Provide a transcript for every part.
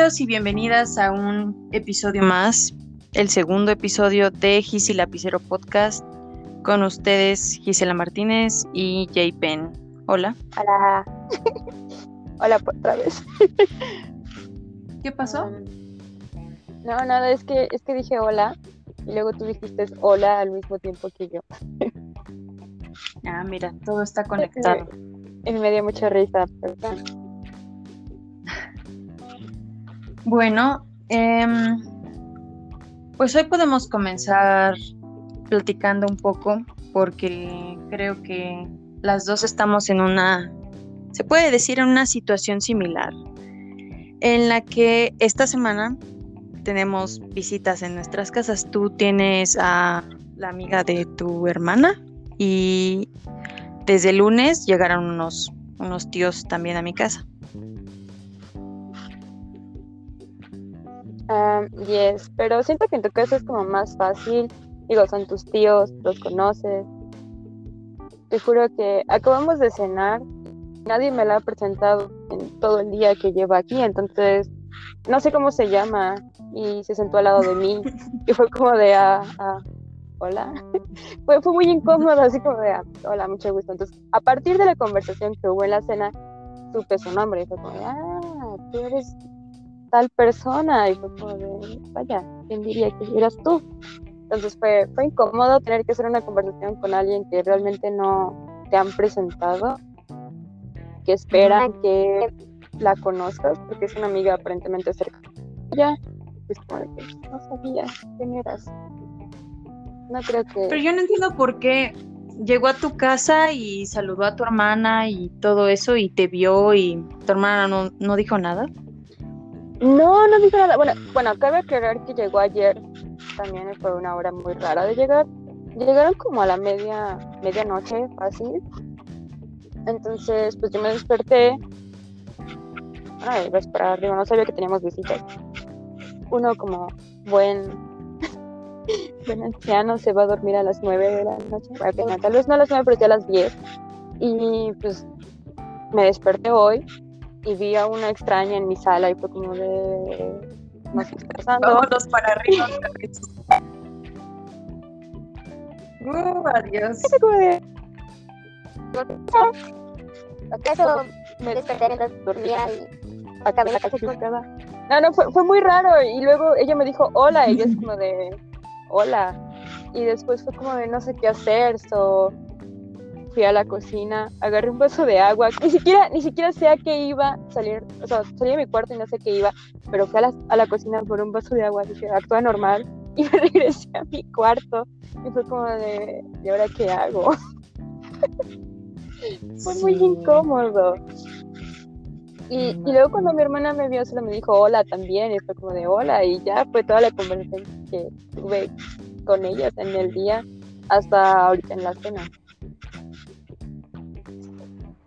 Bienvenidos y bienvenidas a un episodio más, el segundo episodio de Gis Lapicero Podcast. Con ustedes Gisela Martínez y Jay Penn. Hola. Hola. Hola otra vez. ¿Qué pasó? No, nada, es que, es que dije hola y luego tú dijiste hola al mismo tiempo que yo. ah, mira, todo está conectado. Y me dio mucha risa, perdón. Bueno, em, pues hoy podemos comenzar platicando un poco porque creo que las dos estamos en una, se puede decir, en una situación similar, en la que esta semana tenemos visitas en nuestras casas. Tú tienes a la amiga de tu hermana y desde el lunes llegaron unos, unos tíos también a mi casa. Um, yes, pero siento que en tu caso es como más fácil. Digo, son tus tíos, los conoces. Te juro que acabamos de cenar. Nadie me la ha presentado en todo el día que llevo aquí, entonces no sé cómo se llama. Y se sentó al lado de mí. Y fue como de, ah, ah hola. fue, fue muy incómodo, así como de, ah, hola, mucho gusto. Entonces, a partir de la conversación que hubo en la cena, supe su nombre. Y fue como de, ah, tú eres tal persona y fue como de, vaya, ¿quién diría que eras tú? Entonces fue, fue incómodo tener que hacer una conversación con alguien que realmente no te han presentado, que esperan que la conozcas, porque es una amiga aparentemente cercana. Ya, es como de que no sabía quién eras. No creo que... Pero yo no entiendo por qué llegó a tu casa y saludó a tu hermana y todo eso y te vio y tu hermana no, no dijo nada. No, no dijo nada. Bueno, bueno, cabe aclarar que llegó ayer. También fue una hora muy rara de llegar. Llegaron como a la media, medianoche, fácil. Entonces, pues yo me desperté. Ay, iba a esperar, digo, no sabía que teníamos visitas. Uno como buen, buen anciano se va a dormir a las nueve de la noche. Bueno, tal vez no a las nueve, pero ya a las diez. Y pues me desperté hoy y vi a una extraña en mi sala y fue como de no sé pasando. Vámonos para arriba. uh, adiós. ¿Acaso me desperté mientras dormía y acabé la No, no, fue, fue muy raro y luego ella me dijo hola y yo es como de hola y después fue como de no sé qué hacer, so fui a la cocina, agarré un vaso de agua, ni siquiera, ni siquiera sé a qué iba a salir, o sea, salí de mi cuarto y no sé qué iba, pero fui a la, a la cocina por un vaso de agua, dije, actúa normal, y me regresé a mi cuarto, y fue como de, ¿y ahora qué hago? fue muy incómodo. Y, y, luego cuando mi hermana me vio, solo me dijo hola también, y fue como de hola, y ya fue toda la conversación que tuve con ellas en el día hasta ahorita en la cena.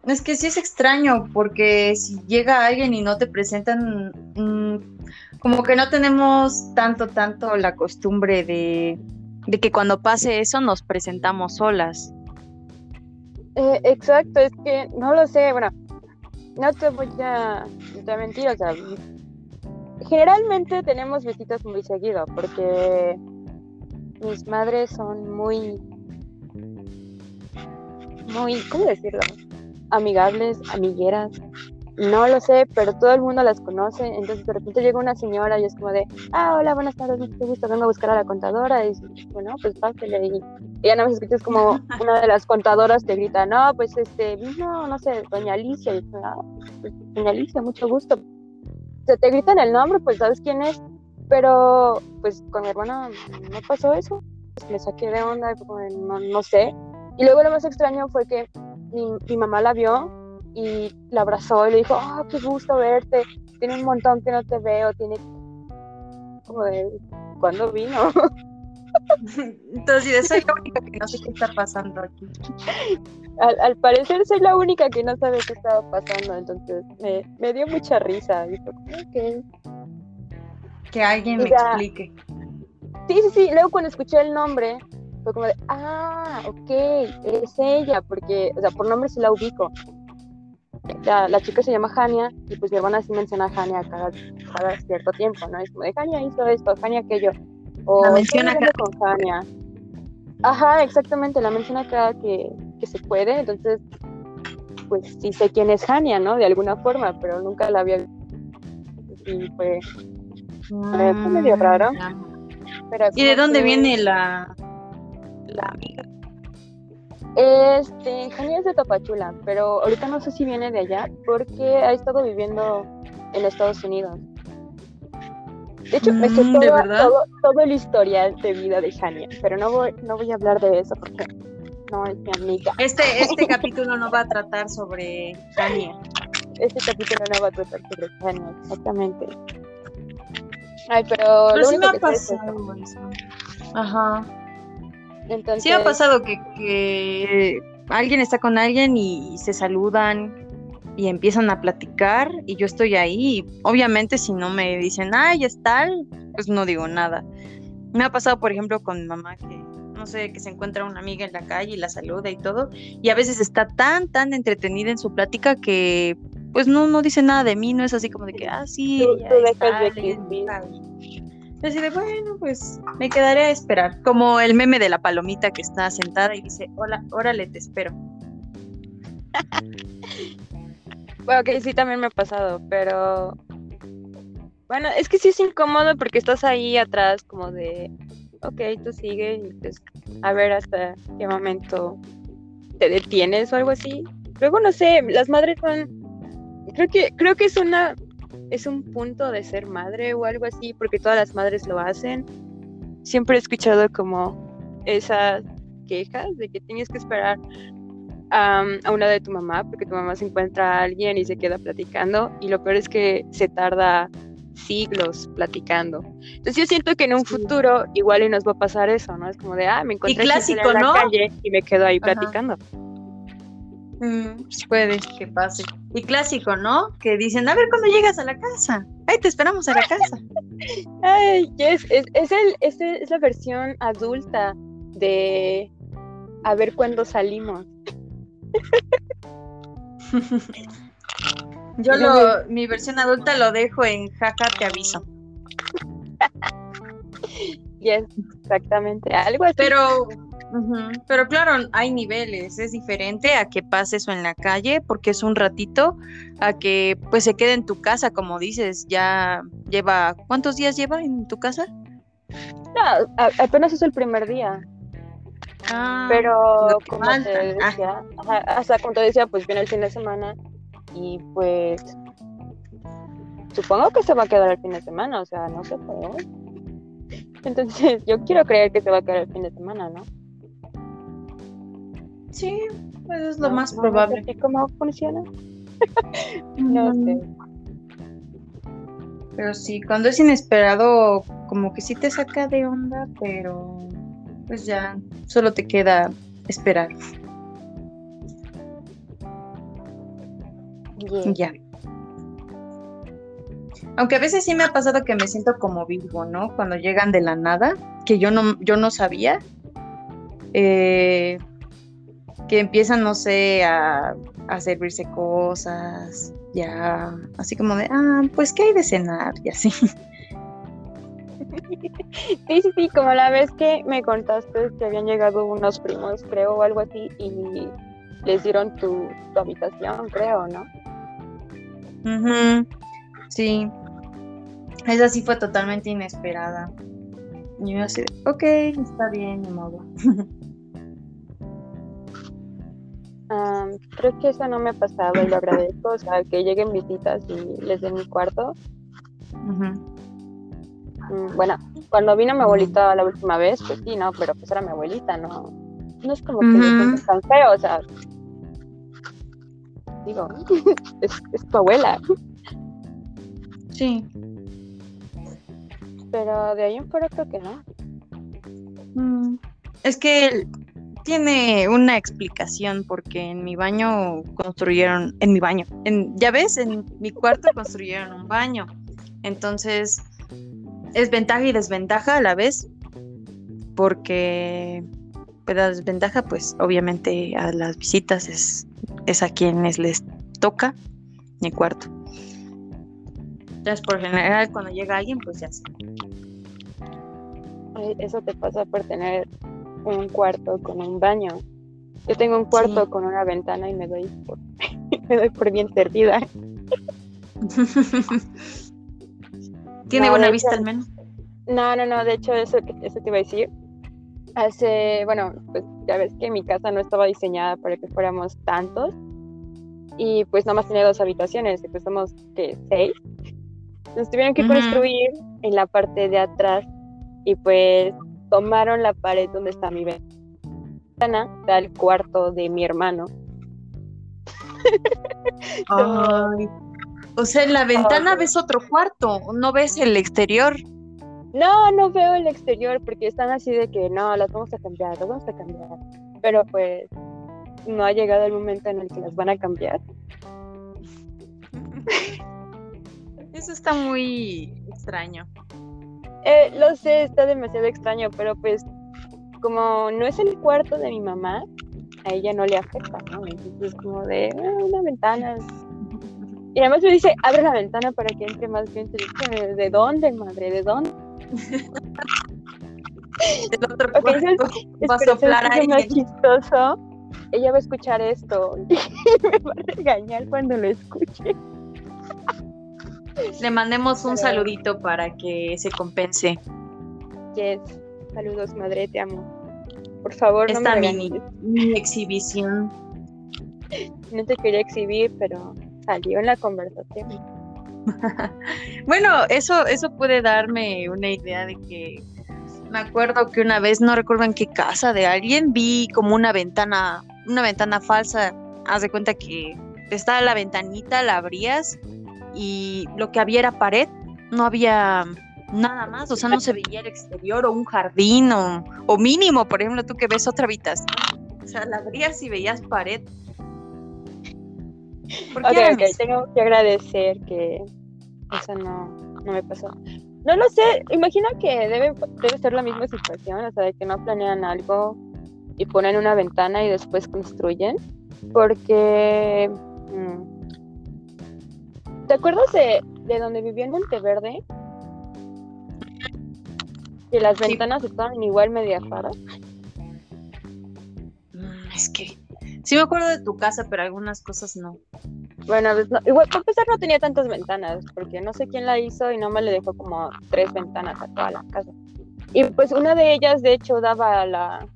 Es que sí es extraño, porque si llega alguien y no te presentan, mm, como que no tenemos tanto, tanto la costumbre de, que cuando pase eso nos presentamos solas. Eh, exacto, es que no lo sé, bueno, no te voy a mentir, o sea, generalmente tenemos visitas muy seguido, porque mis madres son muy, muy, ¿cómo decirlo? Amigables, amigueras, no lo sé, pero todo el mundo las conoce, entonces de repente llega una señora y es como de, ah, hola, buenas tardes, mucho gusto, vengo a buscar a la contadora, y bueno, pues pásale, y, ya no me escuchas como una de las contadoras te grita, no, pues este, vino, no sé, doña Alicia, y ah, pues, doña Alicia, mucho gusto. Se te gritan el nombre, pues sabes quién es, pero pues con mi hermana no pasó eso, me saqué de onda, no, no sé, y luego lo más extraño fue que mi, mamá la vio y la abrazó y le dijo, oh, qué gusto verte, tiene un montón que no te veo, tiene como de, ¿cuándo vino? Entonces, soy la única que no sé qué está pasando aquí. Al, parecer soy la única que no sabe qué estaba pasando, entonces me, dio mucha risa. Que alguien me explique. Sí, sí, sí. Luego cuando escuché el nombre, fue como de, ah, ok, es ella, porque, o sea, por nombre sí la ubico. la, la, chica se llama Jania y pues mi hermana sí menciona a Jania cada, cada cierto tiempo, ¿no? Es como de Jania hizo esto, Jania aquello. O la menciona cada... con Jania. Ajá, exactamente, la menciona cada que, que se puede, entonces pues sí sé quién es Jania, ¿no? De alguna forma, pero nunca la había visto. Y fue, fue medio raro. Pero ¿Y de dónde que... viene la, la amiga? Este, Jania es de Tapachula, pero ahorita no sé si viene de allá porque ha estado viviendo en Estados Unidos. De hecho, me sé Mm, ¿de todo, todo, todo el historial de vida de Jania, pero no voy, no voy a hablar de eso porque no es mi amiga. Este, este capítulo no va a tratar sobre Tania. Este capítulo no va a tratar sobre Jania, exactamente. Ay, pero, Pero lo sí me ha que pasado eso. Ajá. Entonces, Sí ha pasado que, que alguien está con alguien y se saludan y empiezan a platicar y yo estoy ahí. y obviamente si no me dicen, ay, es tal, pues no digo nada. Me ha pasado, por ejemplo, con mi mamá que, no sé, que se encuentra una amiga en la calle y la saluda y todo. Y a veces está tan, tan entretenida en su plática que pues no, no dice nada de mí, no es así como de que, ah, sí, Tú- tú dejas de existir. Tal". Yo así de, bueno, pues me quedaré a esperar. Como el meme de la palomita que está sentada y dice, hola, órale, te espero. Bueno, que sí también me ha pasado, pero bueno, es que sí es incómodo porque estás ahí atrás como de, ok, tú sigue y pues a ver hasta qué momento te detienes o algo así. Luego no sé, las madres son, creo que creo que es una es un punto de ser madre o algo así porque todas las madres lo hacen. Siempre he escuchado como esas quejas de que tienes que esperar a una de tu mamá, porque tu mamá se encuentra a alguien y se queda platicando, y lo peor es que se tarda siglos platicando. Entonces yo siento que en un Sí. futuro igual y nos va a pasar eso, ¿no? Es como de, ah, me encontré clásico, en la ¿no? calle y me quedo ahí Ajá. platicando. Mm, puede que pase. Y clásico, ¿no? Que dicen, a ver cuando llegas a la casa. Ay, te esperamos a la casa. Ay, yes, es, es, el, es, el- es la versión adulta de a ver cuándo salimos. Yo lo, mi versión adulta lo dejo en jaja, te aviso. Yes, exactamente, algo así. Pero, pero claro, hay niveles. Es diferente a que pase eso en la calle, porque es un ratito, a que pues se quede en tu casa, como dices, ya lleva, ¿cuántos días lleva en tu casa? No, a- apenas es el primer día. Ah, Pero como te Ah. ajá, hasta como te decía, pues viene el fin de semana y pues supongo que se va a quedar el fin de semana, o sea, no sé, pero entonces yo quiero creer que se va a quedar el fin de semana, ¿no? Sí, pues es lo No- más no probable. sé cómo funciona. No sé. Pero sí, cuando es inesperado, como que sí te saca de onda, pero pues ya solo te queda esperar. Yeah. Ya. Aunque a veces sí me ha pasado que me siento como vivo, ¿no? Cuando llegan de la nada, que yo no, yo no sabía. eh, que empiezan, no sé, a, a servirse cosas, ya, así como de, ah, pues, ¿qué hay de cenar? Y así. Sí, sí, sí, como la vez que me contaste que habían llegado unos primos, creo, o algo así, y les dieron tu, tu habitación, creo, ¿no? Ujú, Sí. Esa sí fue totalmente inesperada. Y yo así, de, ok, está bien, ni modo. Am, creo que eso no me ha pasado y lo agradezco, o sea, que lleguen visitas y les den mi cuarto. Mm, Bueno, cuando vino mi abuelita la última vez, pues sí, no, pero pues era mi abuelita, no, no es como que me Ujú. sienta tan feo, o sea, digo, es, es tu abuela, Sí. pero de ahí en fuera creo que no. Mm, Es que tiene una explicación porque en mi baño construyeron, en mi baño, en, ya ves, en mi cuarto construyeron un baño. Entonces, es ventaja y desventaja a la vez, porque pues, la desventaja, pues obviamente a las visitas es, a quienes les toca mi cuarto. Entonces, por general, cuando llega alguien, pues ya sé. Eso te pasa por tener un cuarto con un baño. Yo tengo un cuarto con una ventana y me doy por, me doy por bien servida. ¿Tiene buena vista al menos? No, no, no, de hecho eso, eso te iba a decir. Hace, bueno, pues ya ves que mi casa no estaba diseñada para que fuéramos tantos y pues nada más tenía dos habitaciones y pues somos, ¿qué? ¿Seis? Nos tuvieron que construir en la parte de atrás y pues tomaron la pared donde está mi ventana, del cuarto de mi hermano. o sea, en la ventana ves otro cuarto, no ves el exterior. No, no veo el exterior porque están así de que no, las vamos a cambiar, las vamos a cambiar. Pero pues no ha llegado el momento en el que las van a cambiar. Eso está muy extraño. Eh, lo sé, está demasiado extraño, pero pues como no es el cuarto de mi mamá, a ella no le afecta, ¿no? Entonces es como de ah, una ventana. Y además me dice, abre la ventana para que entre más gente. ¿De dónde, madre? ¿De dónde? El otro cuarto va a soplar a más chistoso. Ella va a escuchar esto y me va a regañar cuando lo escuche. Le mandemos un saludito para que se compense. Yes. Saludos, madre, te amo. Por favor, no me mini, mi exhibición. No te quería exhibir, pero salió en la conversación. bueno, eso, eso puede darme una idea de que me acuerdo que una vez, no recuerdo en qué casa de alguien, vi como una ventana, una ventana falsa. Haz de cuenta que estaba la ventanita, la abrías y lo que había era pared, no había nada más, o sea, no se veía el exterior o un jardín o, mínimo, por ejemplo, tú que ves otra habitación, o sea, la abrías y veías pared. ¿Por qué tengo que agradecer que eso no, no me pasó. No lo sé, imagino que debe, debe ser la misma situación, o sea, de que no planean algo y ponen una ventana y después construyen, porque... ¿Te acuerdas de, de donde vivía en Monteverde? Que las ventanas estaban igual media raras. Mm, es que sí me acuerdo de tu casa, pero algunas cosas no. Bueno, pues igual, para empezar no tenía tantas ventanas, porque no sé quién la hizo y no me le dejó como tres ventanas a toda la casa. Y pues una de ellas, de hecho, daba a, la,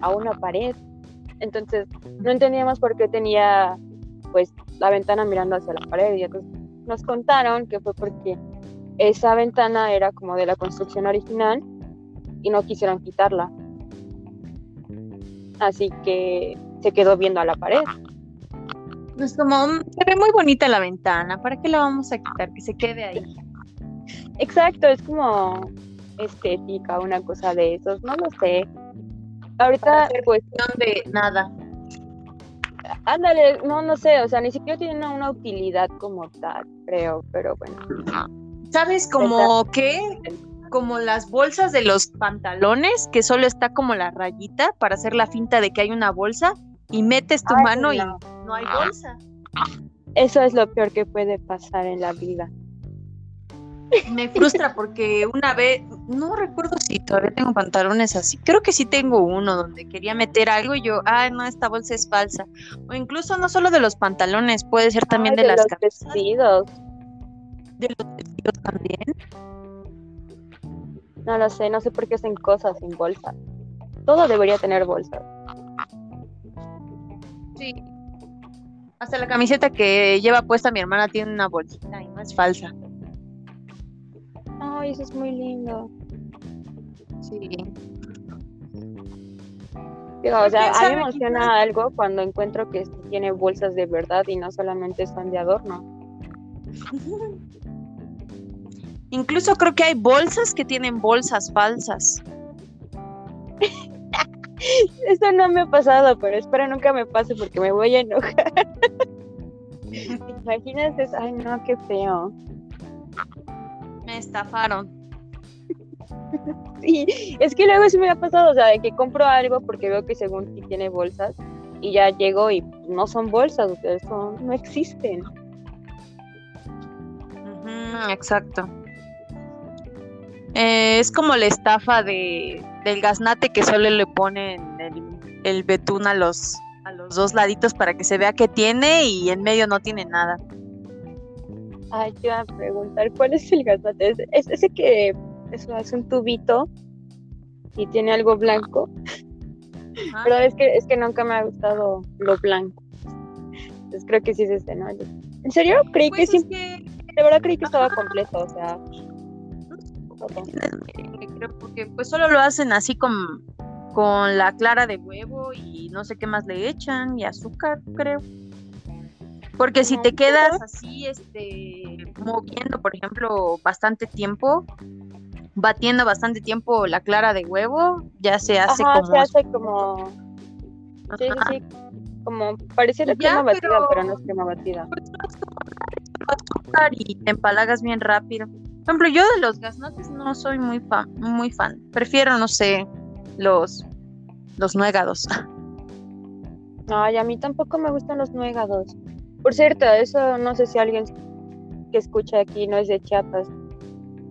a una pared. Entonces, no entendíamos por qué tenía pues la ventana mirando hacia la pared y entonces nos contaron que fue porque esa ventana era como de la construcción original y no quisieron quitarla. Así que se quedó viendo a la pared. Pues como se ve muy bonita la ventana, ¿para qué la vamos a quitar? Que se quede ahí. Exacto, es como estética, una cosa de esos, no lo sé. Ahorita, pues. de nada. Ándale, no, no sé, o sea, ni siquiera tiene una, utilidad como tal, creo, pero bueno. ¿Sabes como qué? Como las bolsas de los pantalones, que solo está como la rayita para hacer la finta de que hay una bolsa y metes tu mano y no hay bolsa. Eso es lo peor que puede pasar en la vida. Me frustra porque una vez, no recuerdo si todavía tengo pantalones así, creo que sí tengo uno donde quería meter algo y yo, ay no, esta bolsa es falsa. O incluso no solo de los pantalones, puede ser también de, de, las los vestidos. De los vestidos también. No lo sé, no sé por qué hacen cosas sin bolsa. Todo debería tener bolsas. Sí. Hasta la camiseta que lleva puesta mi hermana tiene una bolsita y no es falsa. Ay, eso es muy lindo. Sí. o sea, a mí me emociona algo cuando encuentro que tiene bolsas de verdad y no solamente están de adorno. Incluso creo que hay bolsas que tienen bolsas falsas. Eso no me ha pasado, pero espero nunca me pase porque me voy a enojar. Imagínate, ay no, qué feo. Me estafaron. Sí, es que luego sí me ha pasado, o sea, de que compro algo porque veo que según sí tiene bolsas y ya llego y no son bolsas, o sea, son, no existen. exacto. Eh, es como la estafa de, del gaznate que solo le ponen el, el betún a los, a los dos laditos para que se vea que tiene y en medio no tiene nada. Ay, te iba a preguntar, ¿cuál es el gaznate? ¿Es, ese que eso es un tubito y tiene algo blanco? Pero es que, es que nunca me ha gustado lo blanco. Entonces creo que sí es este, ¿no? ¿En serio? Creí que pues sí. De verdad creí que estaba completo, o sea. Creo porque pues solo lo hacen así con, con la clara de huevo y no sé qué más le echan y azúcar, creo. Porque si te quedas así, este, moviendo, por ejemplo, bastante tiempo, batiendo bastante tiempo la clara de huevo, ya se hace como. se hace como. Sí, sí, como pareciera crema batida, pero no es crema batida. Pues y te empalagas bien rápido. Por ejemplo, yo de los gaznates no soy muy fan, muy fan. Prefiero, no sé, los los nuegados. Ay, a mí tampoco me gustan los nuegados. Por cierto, eso no sé si alguien que escucha aquí no es de Chiapas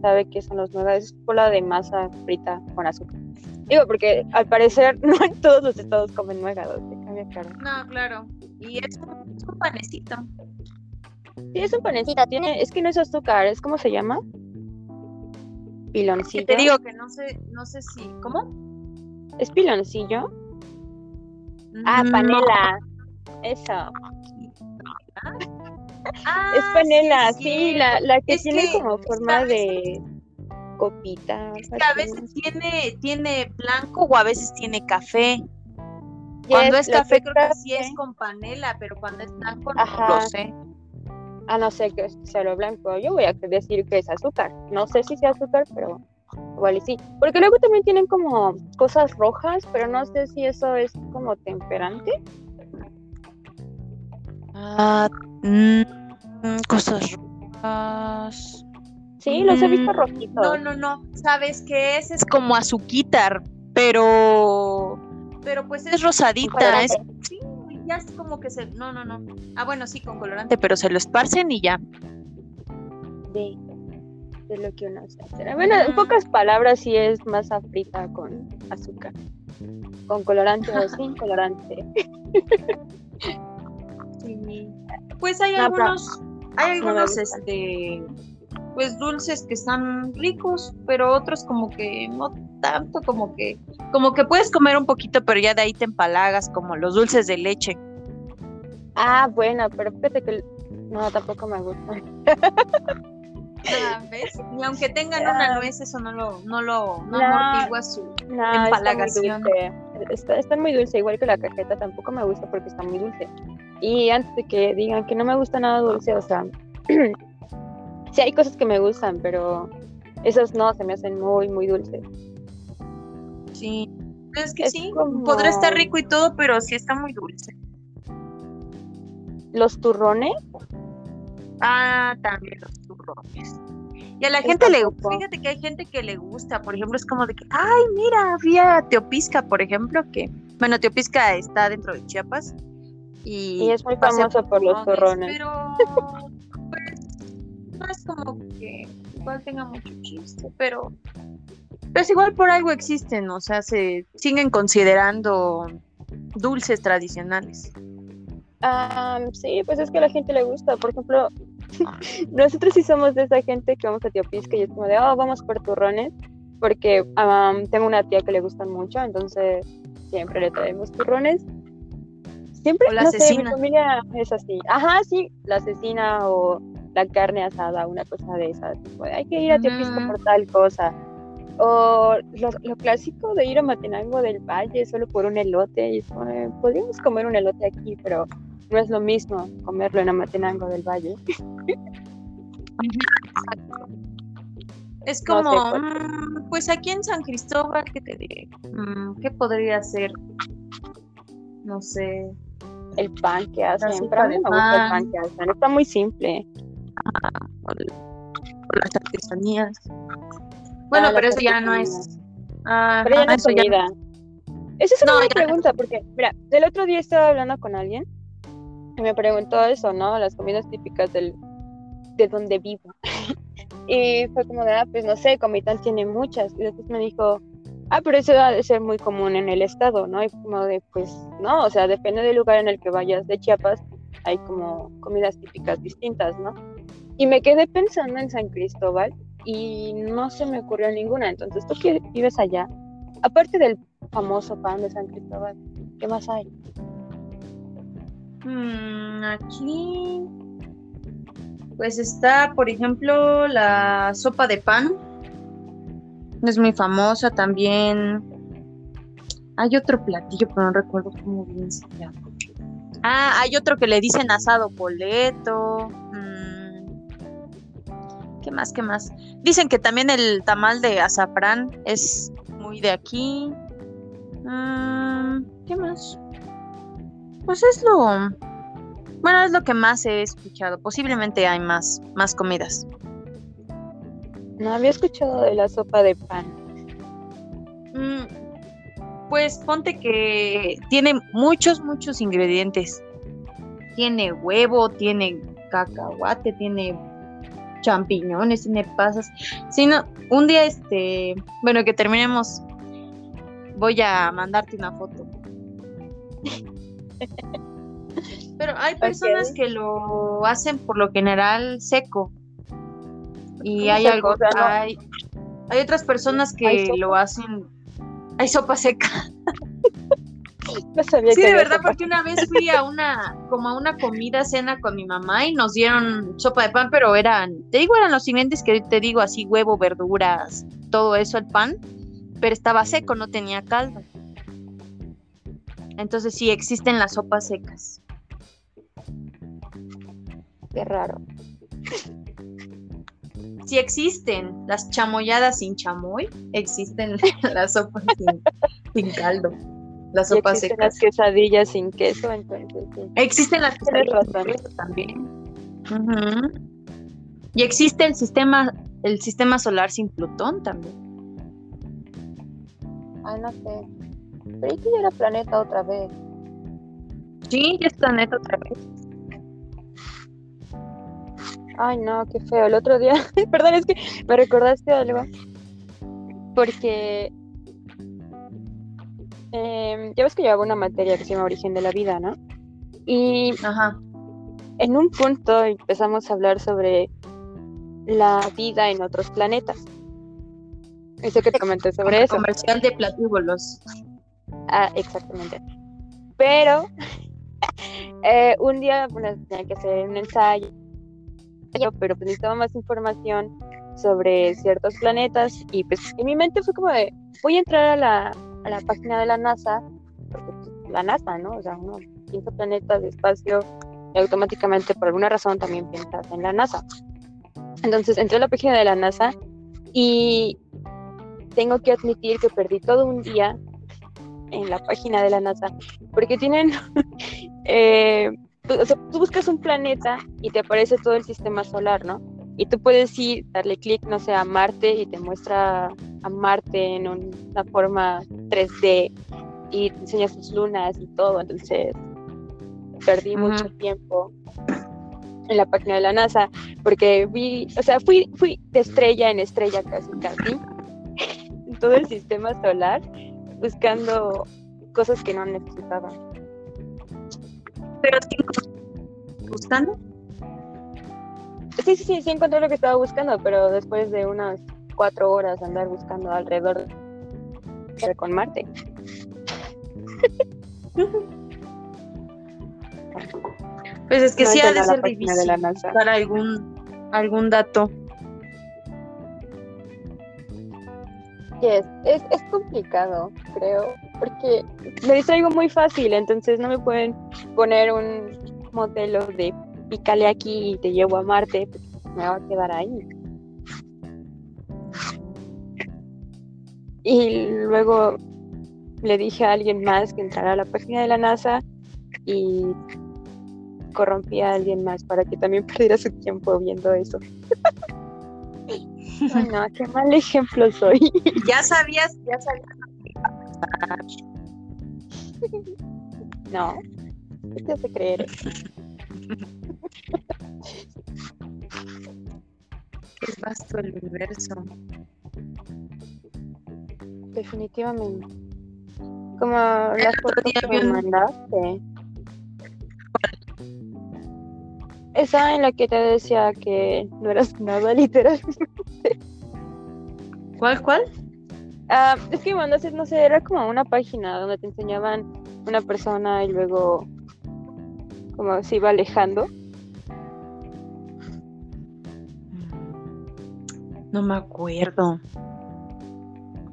sabe qué son los nuegados. Es cola de masa frita con azúcar. Digo, porque al parecer no en todos los estados comen nuegados. cambia claro. No, claro. Y es un, panecito. Sí, es un panecito. Tiene, es que no es azúcar, es como se llama. Piloncillo. te digo que no sé, no sé si. ¿Cómo? ¿Es piloncillo? Ah, panela. Eso. Ah, es panela, sí, la, la, que tiene como forma de copita. Es que a veces tiene, tiene blanco o a veces tiene café. Cuando es café creo que sí es con panela, pero cuando es blanco no lo sé. A no ser que sea lo blanco, yo voy a decir que es azúcar. No sé si sea azúcar, pero igual y sí. Porque luego también tienen como cosas rojas, pero no sé si eso es como temperante. Ah, mm, cosas rojas. Sí, los he visto mm, rojitos. No, no, no. ¿Sabes qué es? Es como azuquitar, pero. Pero pues es rosadita. Es, sí, ya es como que se. No, no, no. Ah, bueno, sí, con colorante, pero se lo esparcen y ya. De, de lo que uno hace. Bueno, en pocas palabras, sí es más frita con azúcar. Con colorante o sin colorante. Pues hay algunos, hay algunos, este, pues dulces que están ricos, pero otros como que no tanto, como que, como que puedes comer un poquito, pero ya de ahí te empalagas, como los dulces de leche. Ah, bueno, pero fíjate que no, tampoco me gusta. Ah, ¿Ves? Y aunque tengan una nuez, eso no lo, no lo, no, amortigua su empalagación. Está, está, muy dulce, igual que la cajeta, tampoco me gusta porque está muy dulce. Y antes de que digan que no me gusta nada dulce, o sea, sí hay cosas que me gustan, pero esas no, se me hacen muy, muy dulces. Sí, es que sí, podrá estar rico y todo, pero sí está muy dulce. ¿Los turrones? Ah, también los turrones. Y a la gente le gusta, fíjate que hay gente que le gusta, por ejemplo, es como de que, ay, mira, había Teopisca, por ejemplo, que, bueno, Teopisca está dentro de Chiapas, y, es muy famoso por los turrones. Pero pues, no es como que igual tenga mucho chiste, pero pues igual por algo existen, o sea, se siguen considerando dulces tradicionales. Ah, sí, pues es que a la gente le gusta. Por ejemplo, nosotros sí somos de esa gente que vamos a Teopisca y es como de, oh, vamos por turrones, porque tengo una tía que le gustan mucho, entonces siempre le traemos turrones. Siempre, la no asesina. mi familia es así. Ajá, sí, la asesina o la carne asada, una cosa de esas. hay que ir a Teopisco por tal cosa. O lo, clásico de ir a Matenango del Valle solo por un elote. Y podríamos comer un elote aquí, pero no es lo mismo comerlo en Amatenango del Valle. Es como, mm, pues aquí en San Cristóbal, ¿qué te diré? Mm, ¿Qué podría ser? No sé, el pan que hacen. Pero a mí me gusta el pan que hacen. Está muy simple. Ah, las artesanías. Bueno, ah, pero eso ya no es. Ah, pero ya no es comida. Esa es una buena pregunta, porque, mira, el otro día estaba hablando con alguien Me preguntó eso, ¿no? Las comidas típicas del, de donde vivo. y fue como de, ah, pues no sé, Comitán tiene muchas. Y después me dijo, ah, pero eso debe ser muy común en el estado, ¿no? Y como de, pues no, o sea, depende del lugar en el que vayas de Chiapas, hay como comidas típicas distintas, ¿no? Y me quedé pensando en San Cristóbal y no se me ocurrió ninguna. Entonces, tú que vives allá, aparte del famoso pan de San Cristóbal, ¿qué más hay? Mm, aquí, pues está, por ejemplo, la sopa de pan. Es muy famosa también. Hay otro platillo, pero no recuerdo cómo bien se llama. Ah, hay otro que le dicen asado poleto. ¿Qué más? ¿Qué más? Dicen que también el tamal de azafrán es muy de aquí. Mm, ¿Qué más? Pues es lo. Bueno, es lo que más he escuchado. Posiblemente hay más, más comidas. No había escuchado de la sopa de pan. Mm, pues ponte que tiene muchos, muchos ingredientes. Tiene huevo, tiene cacahuate, tiene champiñones, tiene pasas. Si no, un día, este, bueno, que terminemos, voy a mandarte una foto. Pero hay personas que lo hacen por lo general seco. Y hay algo, hay, hay otras personas que lo hacen, hay sopa seca. sí, de verdad, porque una vez fui a una, como a una comida, cena con mi mamá y nos dieron sopa de pan, pero eran, te digo, eran los ingredientes que te digo, así huevo, verduras, todo eso, el pan, pero estaba seco, no tenía caldo. Entonces sí existen las sopas secas. Qué raro. Sí existen las chamoyadas sin chamoy, existen las sopas sin caldo. Las sopas existen las quesadillas sin queso, entonces Existen las quesadillas sin queso también. Y existe el sistema, el sistema solar sin Plutón también. Ay, no sé. Creí que ya era planeta otra vez. Sí, ya es planeta otra vez. Ay, no, qué feo. El otro día, perdón, es que me recordaste algo. Porque eh, ya ves que yo hago una materia que se llama Origen de la Vida, ¿no? Y en un punto empezamos a hablar sobre la vida en otros planetas. Eso que te comenté sobre eso. Comercial de platíbulos. Ah, exactamente. Pero eh, un día bueno, tenía que hacer un ensayo, pero pues necesitaba más información sobre ciertos planetas y pues en mi mente fue como de, voy a entrar a la, a la página de la NASA, porque pues, la NASA, ¿no? O sea, uno piensa planetas de espacio y automáticamente por alguna razón también piensas en la NASA. Entonces entré a la página de la NASA y tengo que admitir que perdí todo un día en la página de la NASA porque tienen, eh, o sea, tú buscas un planeta y te aparece todo el sistema solar, ¿no? Y tú puedes ir, darle clic, no sé, a Marte y te muestra a Marte en una forma 3D y te enseña sus lunas y todo. Entonces perdí mucho tiempo en la página de la NASA porque vi, o sea, fui, fui de estrella en estrella casi, casi, todo el sistema solar buscando cosas que no necesitaba. ¿Pero buscando? Sí, sí, sí, sí encontré lo que estaba buscando, pero después de unas cuatro horas andar buscando alrededor de con Marte. Pues es que sí ha de ser difícil buscar algún, algún dato. Es, es complicado, creo, porque me distraigo muy fácil, entonces no me pueden poner un modelo de pícale aquí y te llevo a Marte, me va a quedar ahí. Y luego le dije a alguien más que entrara a la página de la NASA y corrompí a alguien más para que también perdiera su tiempo viendo eso. Ay, no, qué mal ejemplo soy. Ya sabías, ya sabías. No, ¿qué te hace creer? es vasto el universo. Definitivamente. Como las fotos que me mandaste. Esa en la que te decía que no eras nada literalmente. ¿Cuál, cuál? Ah, es que mandaste, no sé, era como una página donde te enseñaban una persona y luego como se iba alejando. No me acuerdo.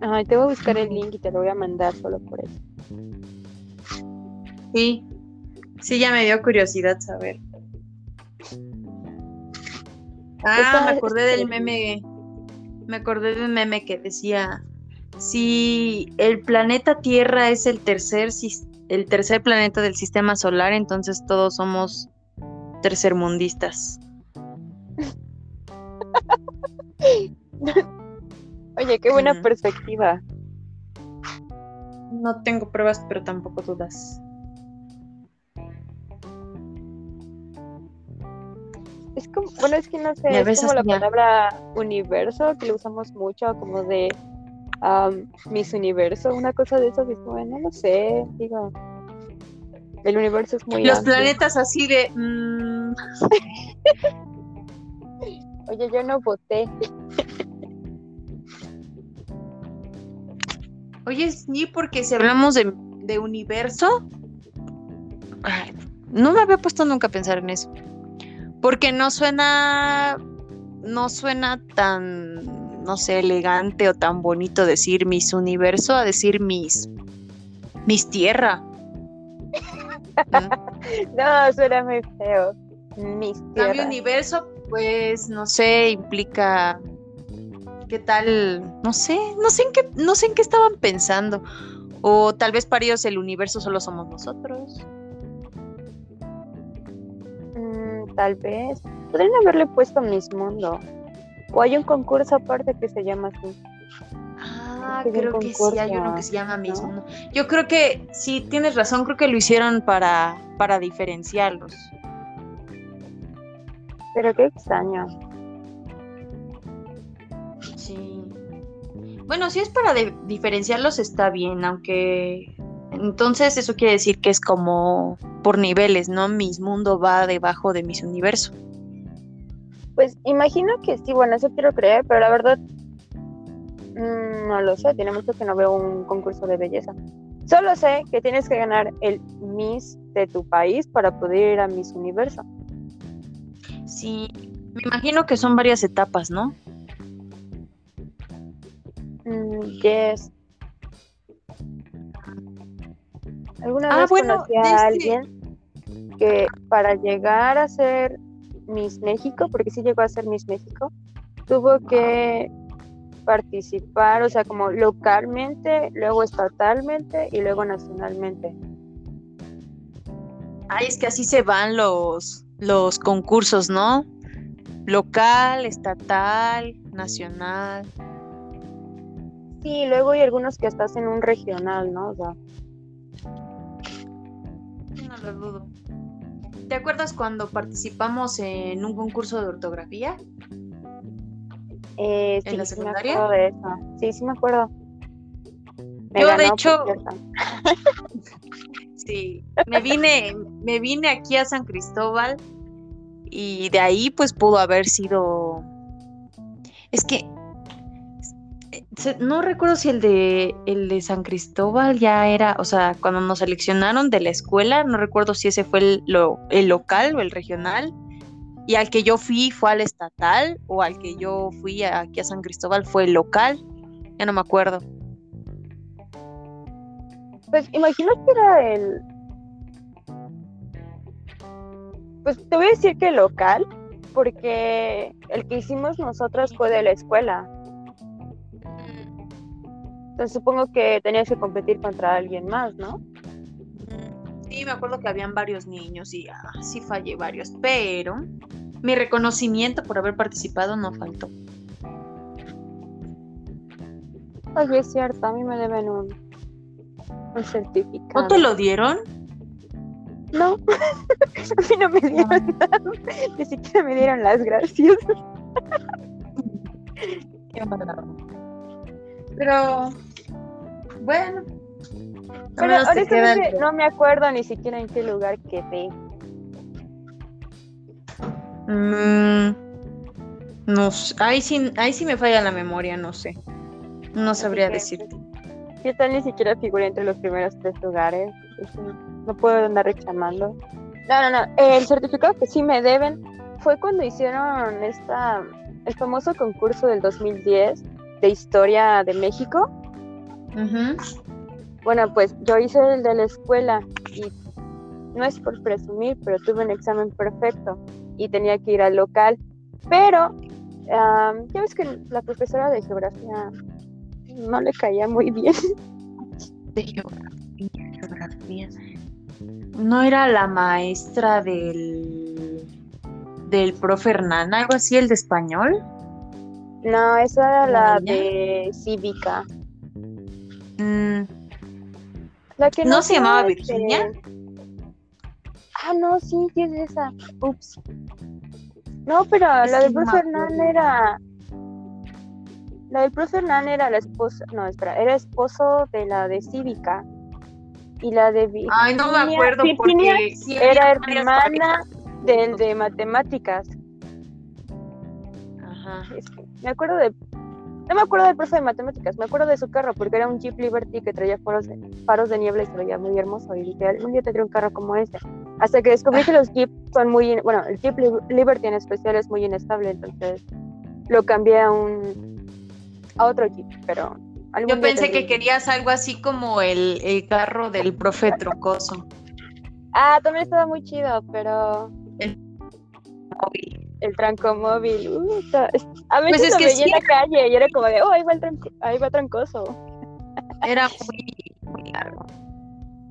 Ay, te voy a buscar el link y te lo voy a mandar solo por eso. Sí, sí, ya me dio curiosidad saber. Ah, me acordé del meme. Me acordé del meme que decía: si el planeta Tierra es el tercer, el tercer planeta del sistema solar, entonces todos somos tercermundistas. Oye, qué buena perspectiva. No tengo pruebas, pero tampoco dudas. Bueno, es que no sé, es como la palabra universo que lo usamos mucho, como de um, Miss Universo, una cosa de eso, es como, no lo sé, digo, el universo es muy Los planetas así de... Mm. Oye, yo no voté. Oye, sí, porque si hablamos de, de universo, no me había puesto nunca a pensar en eso. Porque no suena, no suena tan, no sé, elegante o tan bonito decir mis universo a decir mis, mis tierra. no, suena muy feo. Mis tierra. Cambio universo, pues, no sé, implica qué tal, no sé, no sé en qué, no sé en qué estaban pensando. O tal vez para ellos el universo solo somos nosotros. Tal vez. Podrían haberle puesto Miss Mundo. O hay un concurso aparte que se llama así. Ah, creo que sí, hay uno que se llama Miss Mundo. Yo creo que sí, tienes razón, creo que lo hicieron para, para diferenciarlos. Pero qué extraño. Bueno, si es para diferenciarlos está bien, aunque entonces eso quiere decir que es como por niveles, ¿no? Mis mundo va debajo de mis universo. Pues imagino que sí, bueno, eso quiero creer, pero la verdad mm, no lo sé, tiene mucho que no veo un concurso de belleza. Solo sé que tienes que ganar el Miss de tu país para poder ir a Miss Universo. Sí, me imagino que son varias etapas, ¿no? Mm, yes. ¿Alguna ah, vez conocí a este alguien que para llegar a ser Miss México, porque sí llegó a ser Miss México, tuvo que participar, o sea, como localmente, luego estatalmente y luego nacionalmente. Ay, es que así se van los, los concursos, ¿no? Local, estatal, nacional. Sí, luego hay algunos que estás en un regional, ¿no? O sea. No lo dudo. ¿Te acuerdas cuando participamos en un concurso de ortografía? Eh, ¿En la secundaria? Sí, sí me acuerdo. Yo de hecho, sí, me vine, me vine aquí a San Cristóbal y de ahí pues pudo haber sido, es que no recuerdo si el de el de San Cristóbal ya era, o sea, cuando nos seleccionaron de la escuela, no recuerdo si ese fue el, el local o el regional, y al que yo fui fue al estatal, o al que yo fui aquí a San Cristóbal fue el local, ya no me acuerdo. Pues imagino que era el... Pues te voy a decir que local, porque el que hicimos nosotros fue de la escuela, entonces supongo que tenías que competir contra alguien más, ¿no? Sí, me acuerdo que habían varios niños y ah, sí fallé varios, pero mi reconocimiento por haber participado no faltó. Oye, es cierto, a mí me deben un, un certificado. ¿No te lo dieron? No, a mí no me dieron nada, ni siquiera me dieron las gracias. Qué Pero, bueno. Pero honestamente no me acuerdo ni siquiera en qué lugar quedé. Mm, no ahí sí, ahí sí me falla la memoria, no sé. No sabría decirte. ¿Qué tal ni siquiera figuré entre los primeros tres lugares? No puedo andar reclamando. No, no, no. El certificado que sí me deben fue cuando hicieron esta, el famoso concurso del 2010 de historia de México. Bueno, pues yo hice el de la escuela y no es por presumir, pero tuve un examen perfecto y tenía que ir al local. Pero ya ves que la profesora de geografía no le caía muy bien. De geografía, ¿No era la maestra del del profe Hernán, algo así, el de español? No, esa era la, de cívica. Mm. La que no, se llamaba Virginia. Ah, no, sí, sí es esa. Ups. No, pero la del profe Hernán era. La del profe Hernán era la esposa. No, espera, era esposo de la de Cívica. Y la de Virginia. Ay, no me acuerdo Virginia porque. era hermana del de matemáticas. Ajá. Me acuerdo de no me acuerdo del profe de matemáticas, me acuerdo de su carro porque era un Jeep Liberty que traía faros de, faros de niebla y se veía muy hermoso. Y dije, algún día tendré un carro como ese. Hasta que descubrí que los Jeep son muy, bueno, el Jeep Liberty en especial es muy inestable, entonces lo cambié a un, a otro Jeep, pero... Yo pensé que querías algo así como el, el carro del profe Trocoso. Ah, también estaba muy chido, pero... El el trancomóvil. Uh, a veces pues lo veía en la calle y era como de, oh, ahí va, el ahí va trancoso. Era muy, muy largo.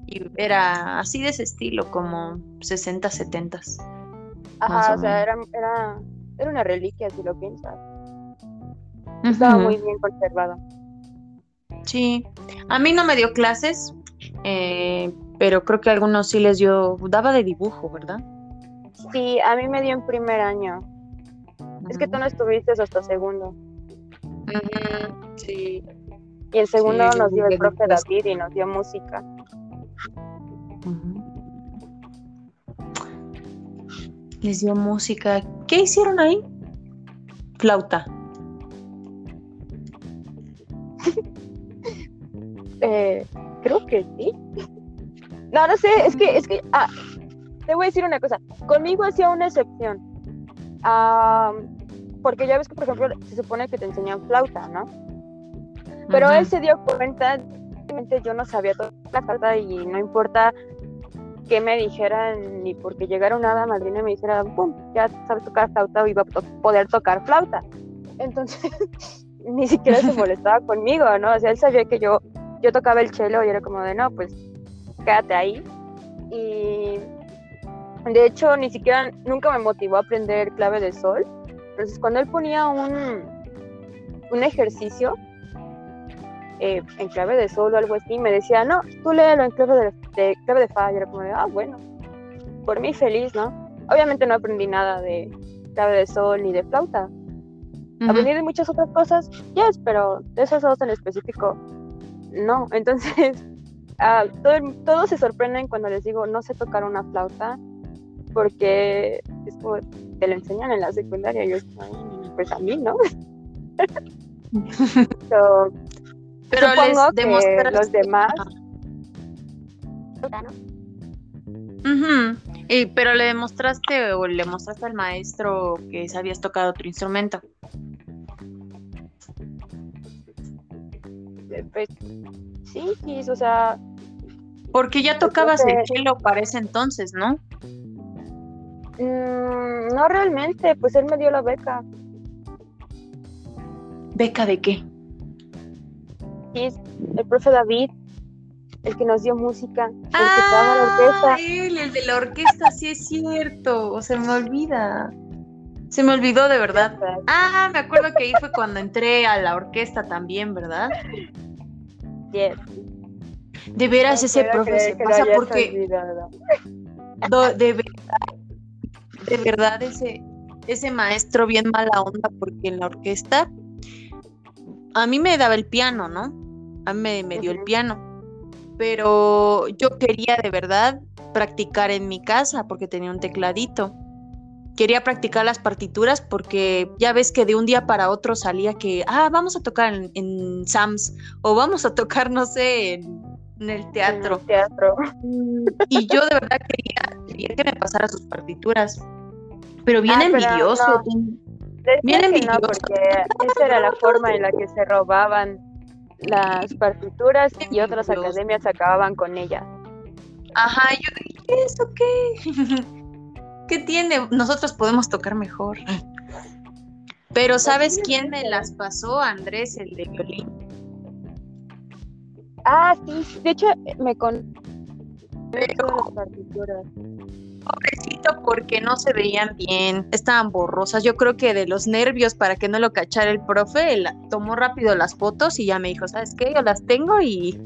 Y era así de ese estilo, como 60, 70. Ajá, o, sea, era, era, era, una reliquia si lo piensas. Estaba muy bien conservado. Sí, a mí no me dio clases, eh, pero creo que a algunos sí les dio, daba de dibujo, ¿verdad? Sí, a mí me dio en primer año. Es que tú no estuviste hasta segundo. Sí. Y el segundo nos dio el profe David y nos dio música. Les dio música. ¿Qué hicieron ahí? Flauta. eh, creo que sí. No, no sé, es que, es que, ah, te voy a decir una cosa, conmigo hacía una excepción. porque ya ves que, por ejemplo, se supone que te enseñan flauta, ¿no? Pero él se dio cuenta, yo no sabía tocar la flauta y no importa que me dijeran, ni porque llegara una madrina y me dijera, pum, ya sabes tocar flauta y iba a poder tocar flauta. Entonces, ni siquiera se molestaba conmigo, ¿no? O sea, él sabía que yo, yo tocaba el cello y era como de, no, pues quédate ahí. Y de hecho, ni siquiera, nunca me motivó a aprender clave de sol. Entonces, cuando él ponía un, un ejercicio eh, en clave de sol o algo así, me decía, no, tú léelo en clave de, clave de fa. Y era como, de, ah, bueno, por mí feliz, ¿no? Obviamente no aprendí nada de clave de sol ni de flauta. Aprendí de muchas otras cosas, yes, pero de esas dos en específico, no. Entonces, ah, todos se sorprenden cuando les digo, no sé tocar una flauta porque es como te lo enseñan en la secundaria y yo pues a mí no pero supongo les que los demás y, pero le demostraste o le mostraste al maestro que sabías tocar otro instrumento. Pues, sí, sí, o sea porque ya tocabas el cello para ese entonces, ¿no? Mm, no realmente, pues él me dio la beca. ¿Beca de qué? Sí, el profe David, el que nos dio música, el ah, que estaba la orquesta. Él, el de la orquesta, sí es cierto, se me olvida. Se me olvidó de verdad. Ah, me acuerdo que ahí fue cuando entré a la orquesta también, ¿verdad? Yes. De veras ese profe se pasa porque de verdad, de verdad ese, ese maestro bien mala onda porque en la orquesta a mí me daba el piano, ¿no? A mí me, dio el piano. Pero yo quería de verdad practicar en mi casa porque tenía un tecladito. Quería practicar las partituras porque ya ves que de un día para otro salía que, ah, vamos a tocar en, Sams o vamos a tocar, no sé, en, el teatro. teatro. Y yo de verdad quería, quería que me pasara sus partituras. Pero bien ah, envidioso. Bien envidioso. porque esa era la forma en la que se robaban las partituras y otras academias acababan con ellas. Ajá, yo dije, ¿eso qué? ¿Qué tiene? Nosotros podemos tocar mejor. Pero pues ¿sabes quién me las pasó? Andrés, el de violín. Ah, sí, de hecho me con las partituras pobrecito porque no se veían bien, estaban borrosas. Yo creo que de los nervios para que no lo cachara el profe, él tomó rápido las fotos y ya me dijo, ¿sabes qué? Yo las tengo y,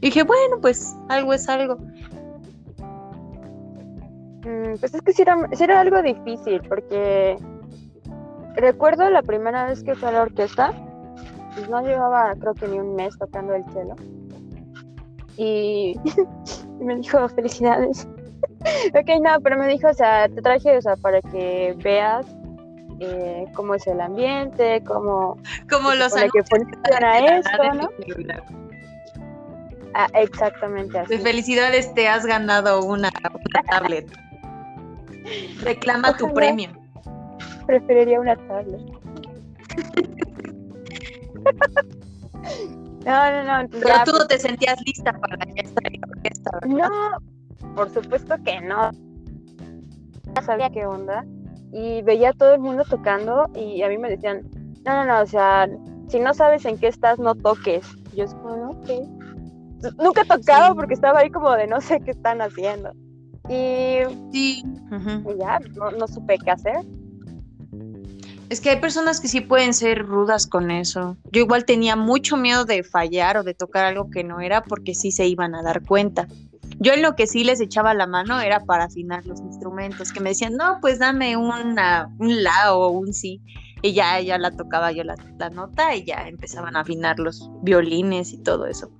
dije, bueno, pues algo es algo. Mm, pues es que sí era, algo difícil porque recuerdo la primera vez que fui a la orquesta, pues no llevaba creo que ni un mes tocando el cielo. Y me dijo, felicidades. ok, no, pero me dijo, o sea, te traje, o sea, para que veas eh, cómo es el ambiente, cómo, como los que funciona esto, ¿no? Ah, exactamente así. De felicidades, te has ganado una, tablet. Reclama tu premio. Preferiría una tablet. no, no, no. Pero tú no pues te sentías lista para esta orquesta, No, por supuesto que no. No sabía qué onda. Y veía a todo el mundo tocando y a mí me decían, no, no, no, o sea, si no sabes en qué estás, no toques. yo es como, ok. Nunca he tocado porque estaba ahí como de no sé qué están haciendo. Y, sí. ya, no, no supe qué hacer. Es que hay personas que sí pueden ser rudas con eso. Yo igual tenía mucho miedo de fallar o de tocar algo que no era porque sí se iban a dar cuenta. Yo en lo que sí les echaba la mano era para afinar los instrumentos, que me decían, no, pues dame un la o un si. Y ya, la tocaba yo la, nota y ya empezaban a afinar los violines y todo eso.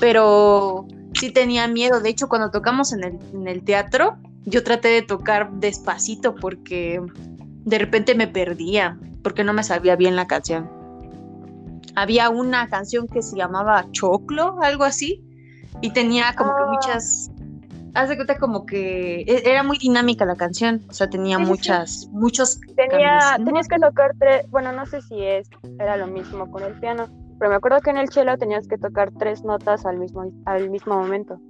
Pero sí tenía miedo. De hecho, cuando tocamos en el, en el teatro, yo traté de tocar despacito porque de repente me perdía, porque no me sabía bien la canción. Había una canción que se llamaba Choclo, algo así, y tenía como que ah. muchas haz de cuenta como que e, era muy dinámica la canción, o sea, tenía muchas, muchos Tenía, tenías que tocar tres, bueno, no sé si es, era lo mismo con el piano, pero me acuerdo que en el cello tenías que tocar tres notas al mismo, al mismo momento.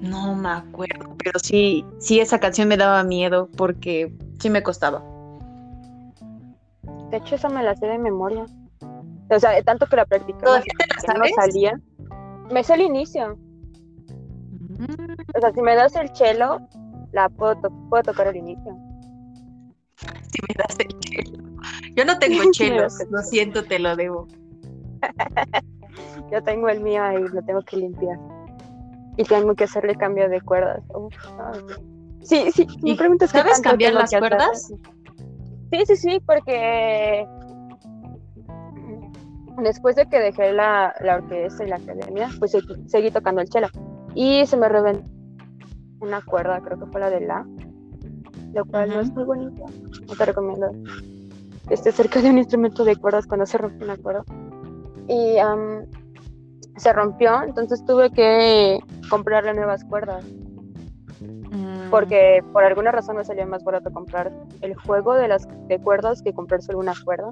No me acuerdo, pero sí, sí esa canción me daba miedo porque sí me costaba. De hecho, esa me la sé de memoria. O sea, tanto que la practicaba que no salía. Me sé el inicio. O sea, si me das el chelo, la puedo, puedo tocar el inicio. Si me das el chelo. Yo no tengo chelos, lo siento, te lo debo. Yo tengo el mío ahí, lo tengo que limpiar. Y tengo que hacerle cambio de cuerdas. sí, sí, me preguntas ¿Sabes cambiar las cuerdas? Sí, sí, sí, porque después de que dejé la, la orquesta y la academia, pues seguí, tocando el cello. Y se me reventó una cuerda, creo que fue la de la, lo cual no es muy bonito. No te recomiendo que estés cerca de un instrumento de cuerdas cuando se rompe una cuerda. Y se rompió, entonces tuve que comprarle nuevas cuerdas. Mm. Porque por alguna razón me salía más barato comprar el juego de las de cuerdas que comprar solo una cuerda.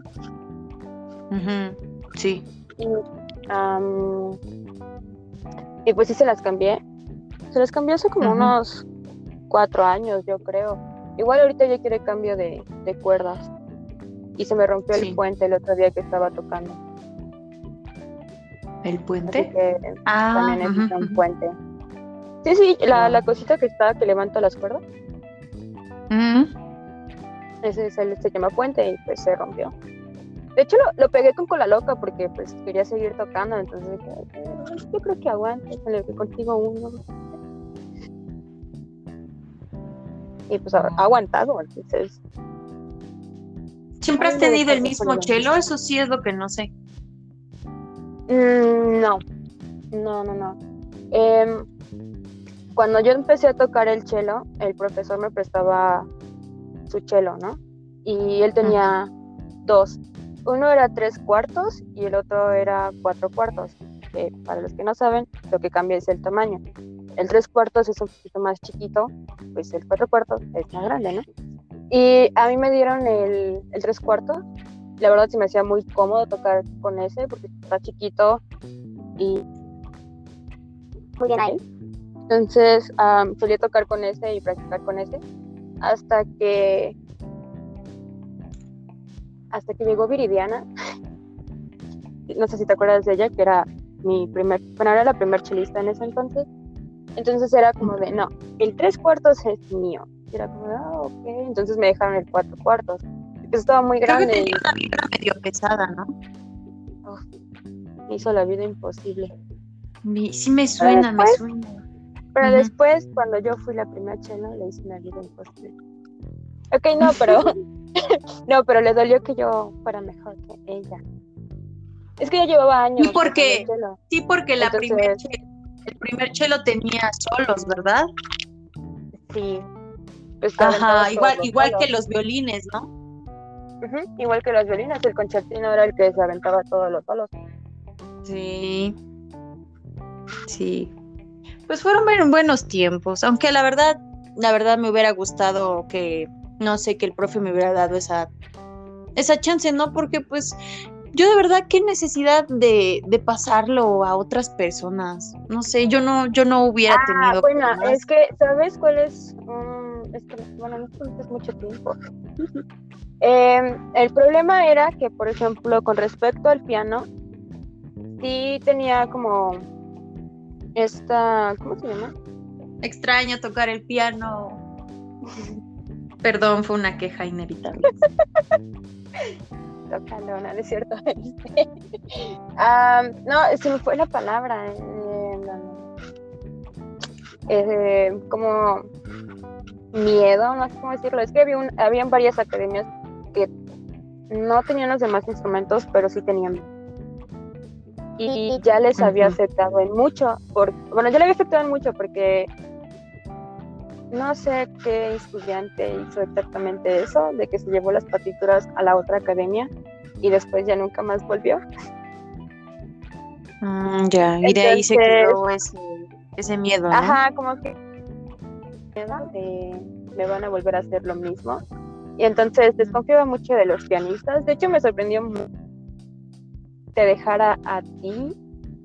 Sí. Y, pues sí se las cambié. Se las cambió hace como unos cuatro años, yo creo. Igual ahorita ya quiere cambio de, cuerdas. Y se me rompió el puente el otro día que estaba tocando. ¿El puente? ah, también necesita un puente. Sí, sí, la, la, cosita que está que levanta las cuerdas. Ese se llama puente y pues se rompió. De hecho, lo, pegué con cola loca porque pues quería seguir tocando, entonces yo creo que aguante, le contigo uno. y pues ha, aguantado, entonces... ¿Siempre has tenido el mismo chelo? Eso sí es lo que no sé. Mm, no, no, no, no. Em, cuando yo empecé a tocar el chelo, el profesor me prestaba su chelo, ¿no? Y él tenía dos. Uno era tres cuartos y el otro era cuatro cuartos. Que para los que no saben, lo que cambia es el tamaño. El tres cuartos es un poquito más chiquito, pues el cuatro cuartos es más grande, ¿no? Y a mí me dieron el, el tres cuartos. La verdad se me hacía muy cómodo tocar con ese porque está chiquito y muy bien ahí. Entonces solía tocar con ese y practicar con ese hasta que hasta que llegó Viridiana. no sé si te acuerdas de ella, que era mi primer, bueno, era la primer chelista en ese entonces. Entonces era como de, no, el tres cuartos es mío. Y era como, ah, ok. Entonces me dejaron el cuatro cuartos. Pues estaba muy grande. Creo que tenía una vibra medio pesada, ¿no? me hizo la vida imposible. Sí me suena, me suena. Pero después, cuando yo fui la primera chela, le hice una vida imposible. Ok, no, pero no, pero le dolió que yo fuera mejor que ella. Es que ya llevaba años. Sí, porque, sí, porque la primer el primer chelo tenía solos, ¿verdad? Sí. Pues Ajá, igual, igual que los violines, ¿no? igual que los violines, el concertino era el que se aventaba todos los solos. Sí. Sí. Pues fueron buenos tiempos, aunque la verdad, la verdad me hubiera gustado que, no sé, que el profe me hubiera dado esa, esa chance, ¿no? Porque pues yo de verdad qué necesidad de, de, pasarlo a otras personas. No sé, yo no, yo no hubiera ah, tenido. Bueno, es que, ¿sabes cuál es? es que, bueno, no es mucho tiempo. Em, el problema era que, por ejemplo, con respecto al piano, sí tenía como esta, ¿cómo se llama? Extraño tocar el piano. Perdón, fue una queja inevitable. Tócalo, no, es cierto. Ah, no, se me fue la palabra. Eh, como miedo, no sé cómo decirlo. Es que había un, habían varias academias que no tenían los demás instrumentos, pero sí tenían y ya les había aceptado en mucho, bueno, yo le había aceptado en mucho porque no sé qué estudiante hizo exactamente eso, de que se llevó las partituras a la otra academia y después ya nunca más volvió. Mm, ya, y de ahí se quedó ese, miedo. Ajá, como que me van a volver a hacer lo mismo. Y entonces desconfiaba mucho de los pianistas. De hecho, me sorprendió mucho te dejara a ti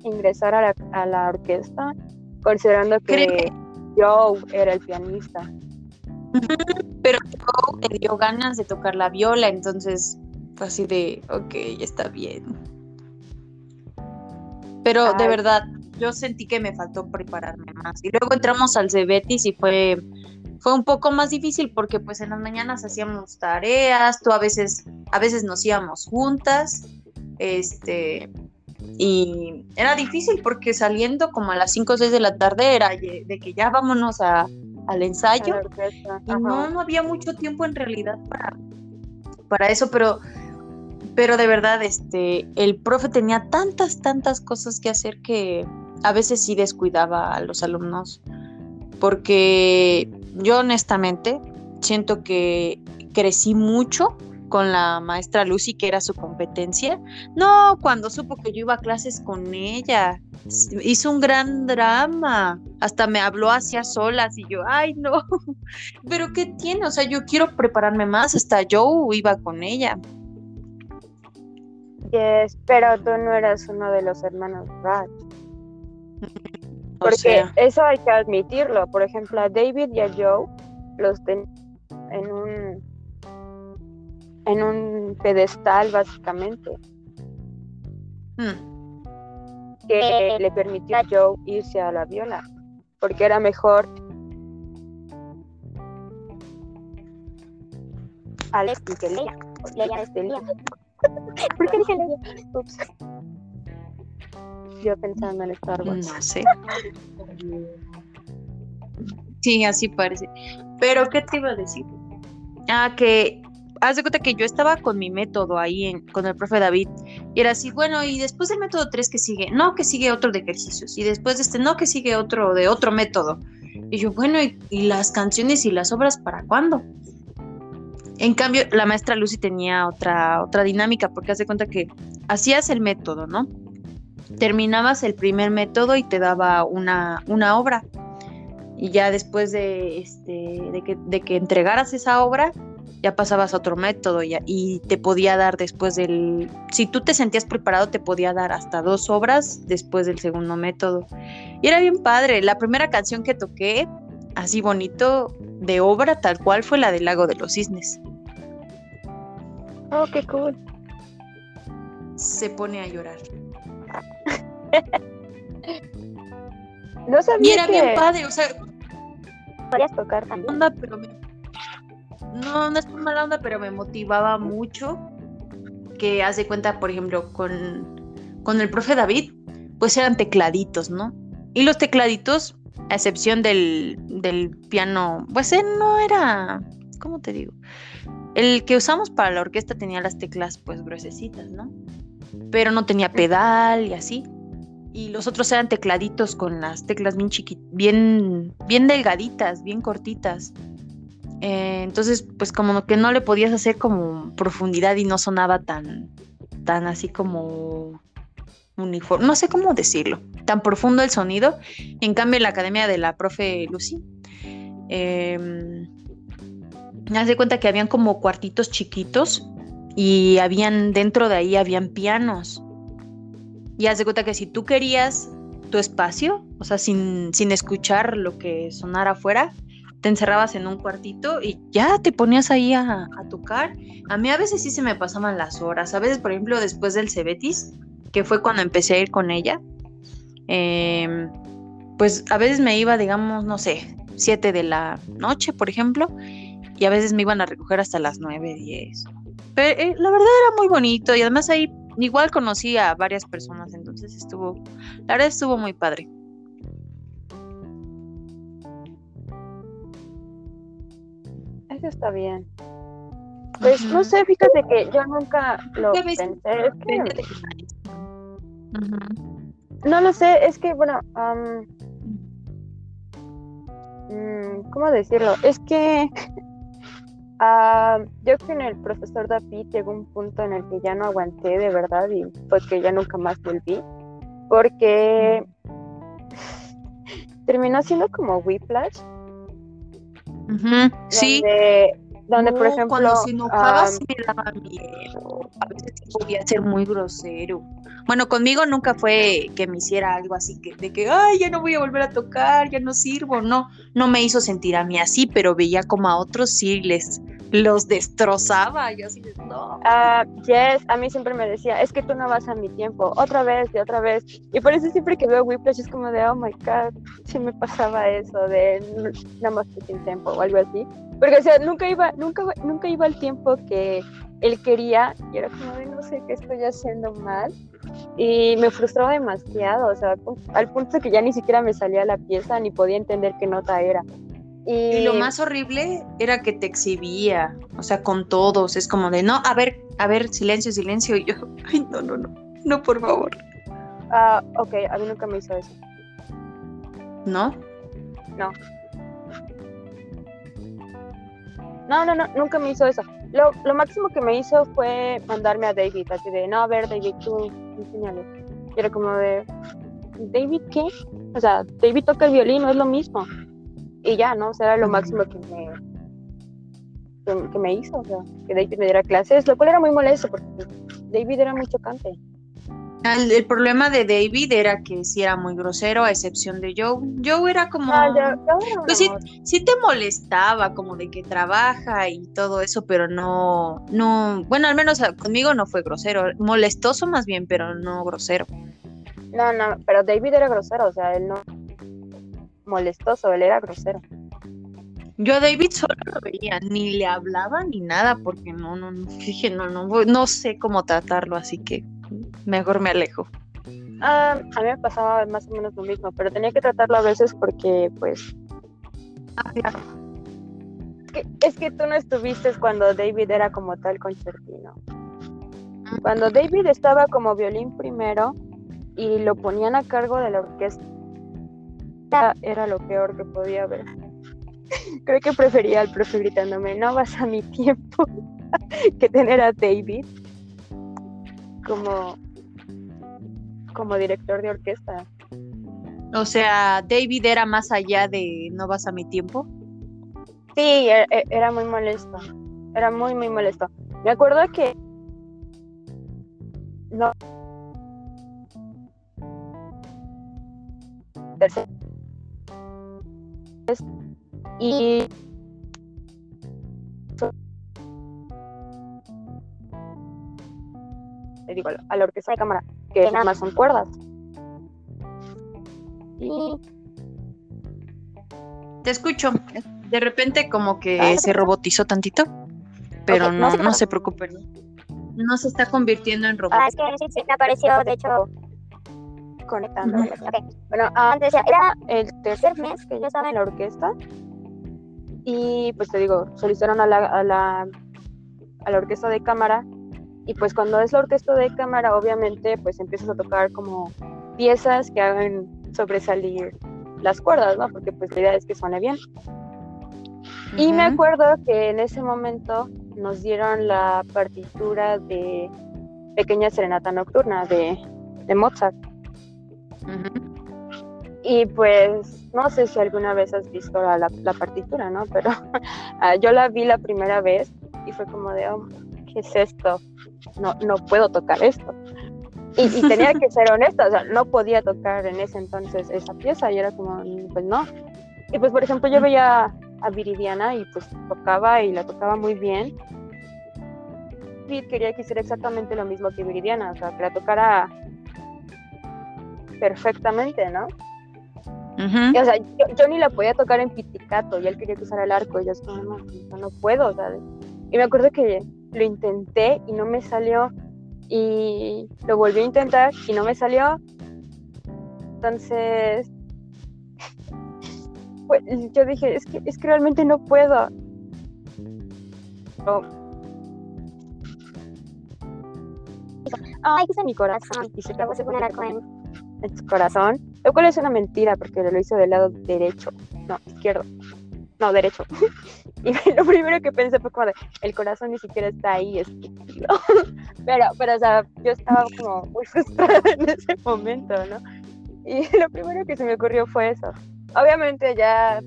ingresar a la, a la orquesta, considerando que Joe era el pianista. Pero Joe te dio ganas de tocar la viola, entonces fue así de, ok, está bien. Pero de verdad, yo sentí que me faltó prepararme más. Y luego entramos al Cebetis y fue, fue un poco más difícil porque pues en las mañanas hacíamos tareas, tú a veces, a veces nos íbamos juntas este, y era difícil porque saliendo como a las 5 o 6 de la tarde era de que ya vámonos a, al ensayo. Y no, no había mucho tiempo en realidad para, para eso, pero, pero de verdad, este, el profe tenía tantas, tantas cosas que hacer que a veces sí descuidaba a los alumnos. Porque yo honestamente siento que crecí mucho con la maestra Lucy, que era su competencia. No, cuando supo que yo iba a clases con ella, hizo un gran drama. Hasta me habló hacia solas y yo, ay, no. Pero ¿qué tiene? O sea, yo quiero prepararme más. Hasta yo iba con ella. Yes, pero tú no eras uno de los hermanos Ratch. Porque eso hay que admitirlo. Por ejemplo, a David y a Joe los ten en un en un pedestal básicamente. Hmm. Que le permitió a Joe irse a la viola, porque era mejor Alex que Leia. Leia es Leia. ¿Por qué dije Leia? Ups. Yo pensando en Star Wars. No sé. Sí, así parece. Pero, ¿qué te iba a decir? Ah, que haz de cuenta que yo estaba con mi método ahí en, con el profe David y era así, bueno, y después del método 3 que sigue, no, que sigue otro de ejercicios y después de este, no, que sigue otro de otro método. Y yo, bueno, ¿y, las canciones y las obras para cuándo? En cambio, la maestra Lucy tenía otra, otra dinámica, porque haz de cuenta que hacías el método, ¿no? Terminabas el primer método y te daba una, una obra. Y ya después de, este, de, que, de que entregaras esa obra, ya pasabas a otro método y, y te podía dar después del, si tú te sentías preparado, te podía dar hasta dos obras después del segundo método. Y era bien padre. La primera canción que toqué, así bonito, de obra tal cual, fue la del Lago de los Cisnes. Oh, qué cool. Se pone a llorar. no sabía y era bien padre, o sea. Podías tocar también. Onda, pero me no, no es por mala onda, pero me motivaba mucho que hace cuenta, por ejemplo, con, con el profe David, pues eran tecladitos, ¿no? Y los tecladitos, a excepción del, del piano, pues él no era, ¿cómo te digo? El que usamos para la orquesta tenía las teclas pues gruesecitas, ¿no? Pero no tenía pedal y así. Y los otros eran tecladitos con las teclas bien chiquitas, bien, bien delgaditas, bien cortitas. Eh, entonces, pues como que no le podías hacer como profundidad y no sonaba tan, tan así como uniforme, no sé cómo decirlo, tan profundo el sonido. En cambio, en la academia de la profe Lucy, eh, hace cuenta que habían como cuartitos chiquitos y habían, dentro de ahí habían pianos. Y haz de cuenta que si tú querías tu espacio, o sea, sin, sin escuchar lo que sonara afuera, te encerrabas en un cuartito y ya te ponías ahí a, tocar. A mí a veces sí se me pasaban las horas. A veces, por ejemplo, después del Cebetis, que fue cuando empecé a ir con ella, em, pues a veces me iba, digamos, no sé, 7 de la noche, por ejemplo, y a veces me iban a recoger hasta las 9, 10. Pero eh, la verdad era muy bonito y además ahí igual conocí a varias personas, entonces estuvo, la verdad estuvo muy padre. Eso está bien. Pues no sé, fíjate que yo nunca lo pensé. No lo sé, es que, bueno, mm, ¿cómo decirlo? Es que yo creo que en el profesor David llegó un punto en el que ya no aguanté de verdad y fue que ya nunca más volví, porque terminó siendo como Whiplash Sí. Donde, por ejemplo. Cuando se enojaba me daba miedo. A veces podía ser muy grosero. Bueno, conmigo nunca fue que me hiciera algo así que de que, ay, ya no voy a volver a tocar, ya no sirvo. No, no me hizo sentir a mí así, pero veía como a otros sí les los destrozaba. Yo así, no. Uh, yes, a mí siempre me decía, es que tú no vas a mi tiempo, otra vez y otra vez. Y por eso siempre que veo Whiplash es como de, oh my god, sí me pasaba eso, de nada más sin tiempo o algo así. Porque, o sea, nunca iba, nunca, nunca iba al tiempo que él quería y era como de, no sé qué estoy haciendo mal. Y me frustraba demasiado, o sea, al punto que ya ni siquiera me salía la pieza ni podía entender qué nota era. Y... lo más horrible era que te exhibía, o sea, con todos. Es como de, no, a ver, a ver, silencio, silencio. Y yo, ay, no, no, no, no, por favor. Ah, ok, a mí nunca me hizo eso. ¿No? No. No, no, no, nunca me hizo eso. Lo, lo máximo que me hizo fue mandarme a David, así de, no, a ver, David, tú enséñale. Y era como de, ¿David qué? O sea, David toca el violín, no es lo mismo y ya, ¿no? O sea, era lo máximo que me, que, me hizo, o sea, que David me diera clases, lo cual era muy molesto porque David era muy chocante. El, problema de David era que sí era muy grosero, a excepción de Joe. Joe era como. Ah, pues sí, sí, te molestaba, como de que trabaja y todo eso, pero no. no Bueno, al menos conmigo no fue grosero. Molestoso más bien, pero no grosero. No, no, pero David era grosero, o sea, él no molestoso, él era grosero. Yo a David solo lo veía, ni le hablaba ni nada, porque no, no, no, dije, no, no, no sé cómo tratarlo, así que mejor me alejo. Ah, a mí me pasaba más o menos lo mismo, pero tenía que tratarlo a veces porque, pues, Ah. Es que, es que tú no estuviste cuando David era como tal concertino. Cuando David estaba como violín primero y lo ponían a cargo de la orquesta, era lo peor que podía haber. Creo que prefería al profe gritándome, no vas a mi tiempo, que tener a David como, como director de orquesta. O sea, David era más allá de no vas a mi tiempo. Sí, e- e- era muy molesto. Era muy, muy molesto. Me acuerdo que. No. Y. digo, a la orquesta de cámara, que nada más son cuerdas. Y Te escucho. De repente como que Ah, se robotizó tantito, pero no no, se no pasa. se preocupen. No se está convirtiendo en robot. Ah, es que sí, sí, me apareció, de hecho, conectando. Ujú. ok. Bueno, ah, Antes era el tercer mes que yo estaba en la orquesta y pues te digo, solicitaron a la, a la, a la orquesta de cámara y pues cuando es la orquesta de cámara obviamente pues empiezas a tocar como piezas que hagan sobresalir las cuerdas, ¿no? Porque pues la idea es que suene bien. Y me acuerdo que en ese momento nos dieron la partitura de Pequeña Serenata Nocturna de, de Mozart. Ujú. Y pues no sé si alguna vez has visto la, la- la partitura, ¿no? Pero ah, yo la vi la primera vez y fue como de, oh, ¿qué es esto? No, no puedo tocar esto. Y, y tenía que ser honesta, o sea, no podía tocar en ese entonces esa pieza y era como, pues no. Y pues, por ejemplo, yo veía a Viridiana y pues tocaba y la tocaba muy bien. Y quería que hiciera exactamente lo mismo que Viridiana, o sea, que la tocara perfectamente, ¿no? Ujú. Y, o sea, yo, yo ni la podía tocar en piticato y él quería que usara el arco y yo como, no, no, no puedo, ¿sabes? Y me acuerdo que lo intenté y no me salió y lo volví a intentar y no me salió. Entonces, pues, yo dije, es que, es que realmente no puedo. Ay, mi corazón y se Luego se pone el arco en... en su corazón, lo cual es una mentira porque lo hizo del lado derecho, no, izquierdo, no, derecho. Y lo primero que pensé fue como de, el corazón ni siquiera está ahí, estúpido. Pero, pero, o sea, yo estaba como muy frustrada en ese momento, ¿no? Y lo primero que se me ocurrió fue eso. Obviamente ya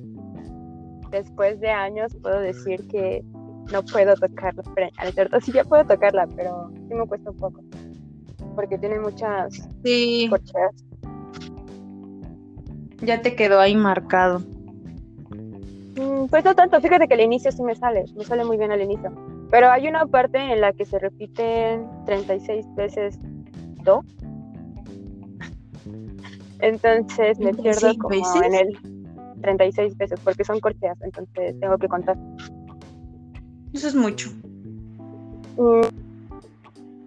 después de años puedo decir que no puedo tocarla, pero es cierto, sí ya puedo tocarla, pero sí me cuesta un poco. Porque tiene muchas Sí, corcheas. ya te quedó ahí marcado. Mm, Pues no tanto, fíjate que al inicio sí me sale, me sale muy bien al inicio. Pero hay una parte en la que se repiten 36 veces do. Entonces me pierdo 36 como veces? en el 36 veces, porque son corcheas, entonces tengo que contar. Eso es mucho. Mm,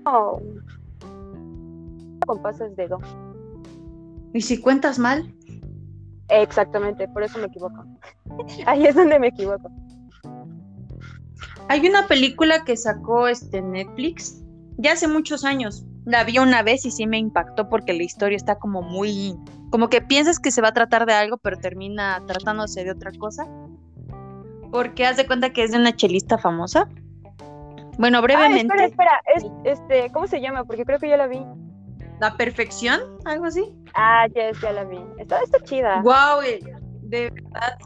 No. Compases de do. ¿Y si cuentas mal? Exactamente, por eso me equivoco. Ahí es donde me equivoco. Hay una película que sacó este Netflix ya hace muchos años. La vi una vez y sí me impactó porque la historia está como muy, como que piensas que se va a tratar de algo, pero termina tratándose de otra cosa. Porque haz de cuenta que es de una chelista famosa. Bueno, Ah, brevemente, espera, espera, es, este, ¿cómo se llama? Porque creo que ya la vi. La Perfección, algo así. Ah, yes, ya la vi. Está, está chida. Wow, de verdad.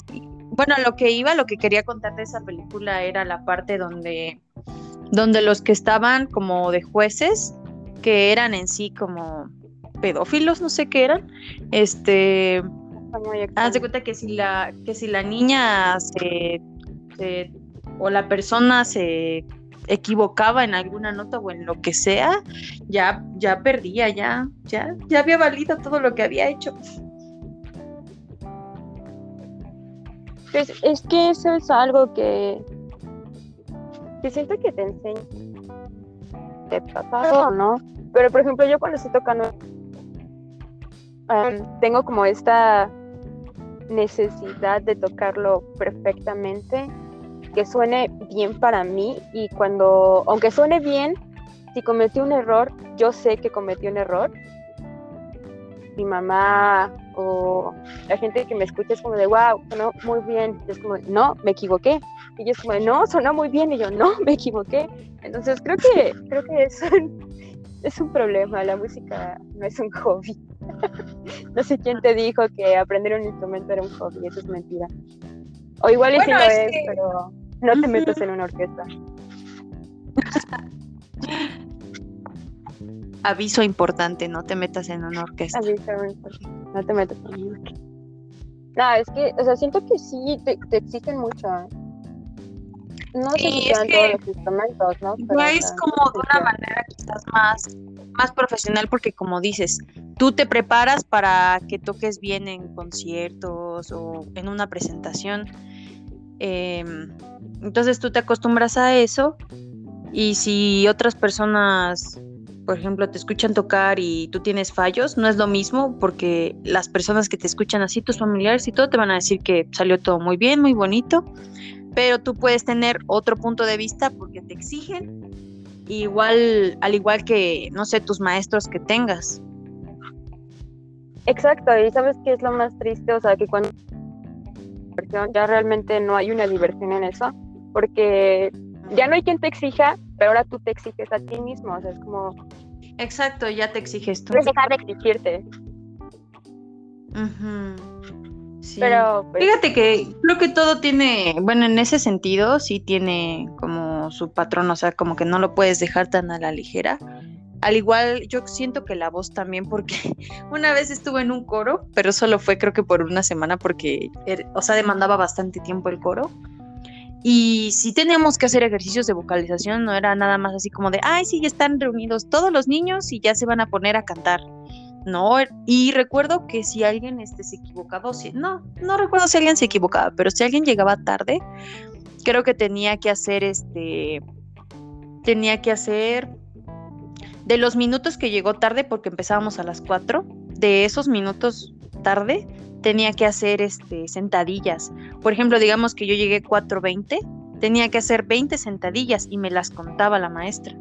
Bueno, lo que iba, lo que quería contar de esa película era la parte donde, donde los que estaban como de jueces, que eran en sí como pedófilos, no sé qué eran, este, haz de cuenta que si la, que si la niña se, se- o la persona se equivocaba en alguna nota o en lo que sea, ya, ya perdía, ya, ya, ya había valido todo lo que había hecho. Pues es que eso es algo que, que siento que te enseña de pasado, ¿no? Pero por ejemplo, yo cuando estoy tocando, tengo como esta necesidad de tocarlo perfectamente, que suene bien para mí y cuando, aunque suene bien, si cometí un error, yo sé que cometí un error. Mi mamá o la gente que me escucha es como de, wow, sonó muy bien. Y es como, no, me equivoqué. Y yo es como, no, sonó muy bien. Y yo, no, me equivoqué. Entonces creo que, creo que es un, es un problema. La música no es un hobby. no sé quién te dijo que aprender un instrumento era un hobby. Eso es mentira. O igual Bueno, lo es es, que- pero no te metas en una orquesta. Aviso importante, no te metas en una orquesta. Por favor, no te metas en una orquesta. No, es que, o sea, siento que sí, te, te exigen mucho. ¿eh? No sé Sí, si es que todos los instrumentos, ¿no? Pero, Ya es como de una manera quizás más, más profesional porque como dices, tú te preparas para que toques bien en conciertos o en una presentación. Em, entonces tú te acostumbras a eso y si otras personas, por ejemplo, te escuchan tocar y tú tienes fallos, no es lo mismo porque las personas que te escuchan así, tus familiares y todo, te van a decir que salió todo muy bien, muy bonito pero tú puedes tener otro punto de vista porque te exigen, igual, al igual que, no sé, tus maestros que tengas. Exacto, y ¿sabes qué es lo más triste? O sea, que cuando ya realmente no hay una diversión en eso, porque ya no hay quien te exija, pero ahora tú te exiges a ti mismo, o sea, es como Exacto, ya te exiges tú. Pues dejar de exigirte. Sí. pero pues, Fíjate que creo que todo tiene, bueno, en ese sentido sí tiene como su patrón, o sea, como que no lo puedes dejar tan a la ligera. Al igual, yo siento que la voz también, porque una vez estuve en un coro, pero solo fue creo que por una semana, porque, er- o sea, demandaba bastante tiempo el coro. Y si teníamos que hacer ejercicios de vocalización, no era nada más así como de, ay, sí, ya están reunidos todos los niños y ya se van a poner a cantar. No, er- y recuerdo que si alguien este, se equivocaba, no, no recuerdo si alguien se equivocaba, pero si alguien llegaba tarde, creo que tenía que hacer este, tenía que hacer de los minutos que llegó tarde, porque empezábamos a las 4, de esos minutos tarde, tenía que hacer este, sentadillas. Por ejemplo, digamos que yo llegué 4.20, tenía que hacer 20 sentadillas y me las contaba la maestra.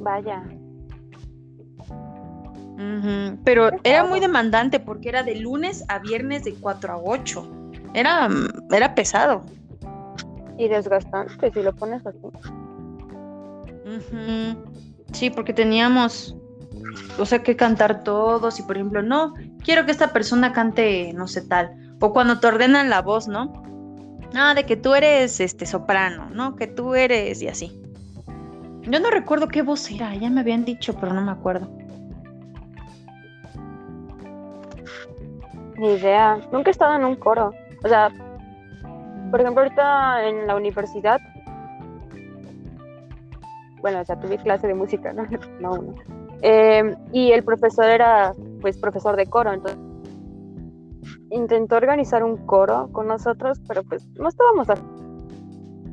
vaya, Pero era muy demandante porque era de lunes a viernes de 4 a 8. Era, era pesado. y desgastante si lo pones así. Sí, porque teníamos, o sea, que cantar todos y por ejemplo, no, quiero que esta persona cante, no sé, tal. O cuando te ordenan la voz, ¿no? Ah, de que tú eres este soprano, ¿no? Que tú eres y así. Yo no recuerdo qué voz era, ya me habían dicho, pero no me acuerdo. Ni idea, nunca he estado en un coro. O sea, por ejemplo, ahorita en la universidad, bueno, o sea, tuve clase de música, ¿no? No. Eh, y el profesor era, pues, profesor de coro, entonces intentó organizar un coro con nosotros, pero pues no estábamos af-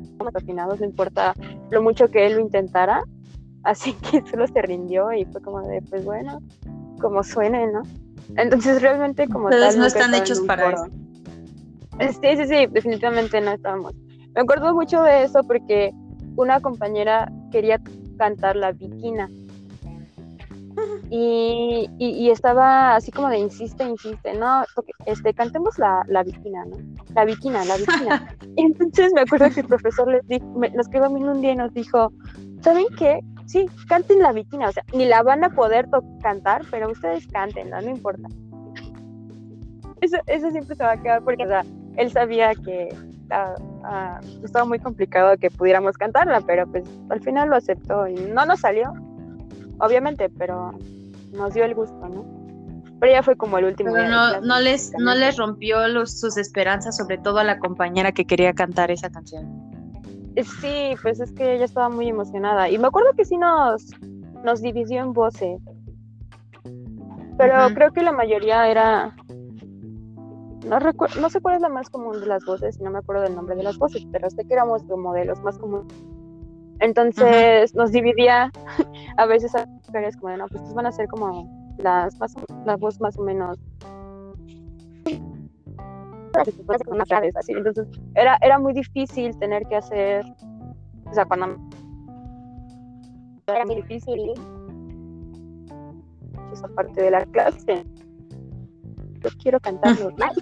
estábamos afinados, no importa lo mucho que él lo intentara, así que solo se rindió y fue como de, pues bueno, como suene, ¿no? Entonces realmente como Ustedes no están hechos para coro. Sí, sí, sí, definitivamente no estábamos. Me acuerdo mucho de eso porque una compañera quería cantar la viquina. Y, y, y estaba así como de insiste, insiste, no, este, cantemos la, la viquina, ¿no? La viquina, la viquina. y entonces me acuerdo que el profesor les dijo, me- nos quedó viendo un día y nos dijo, ¿saben qué? Sí, canten la viquina, o sea, ni la van a poder cantar, pero ustedes cántenla, no importa. Eso, eso siempre se va a quedar porque, o sea, él sabía que ah, estaba muy complicado que pudiéramos cantarla, pero pues al final lo aceptó y no nos salió, obviamente, pero nos dio el gusto, ¿no? Pero ya fue como el último. Pero de no, clase, no les, no les rompió los, sus esperanzas, sobre todo a la compañera que quería cantar esa canción. Sí, pues es que ella estaba muy emocionada. Y me acuerdo que sí nos, nos dividió en voces. Pero Ujú. creo que la mayoría era. No, no sé cuál es la más común de las voces, no me acuerdo del nombre de las voces, pero sé que éramos como de los más comunes. Entonces nos dividía a veces a mujeres como de, no, pues van a ser como las más, la voz más o menos y entonces era, era muy difícil tener que hacer, o sea, cuando Era muy difícil. esa parte de la clase, yo quiero cantar normal.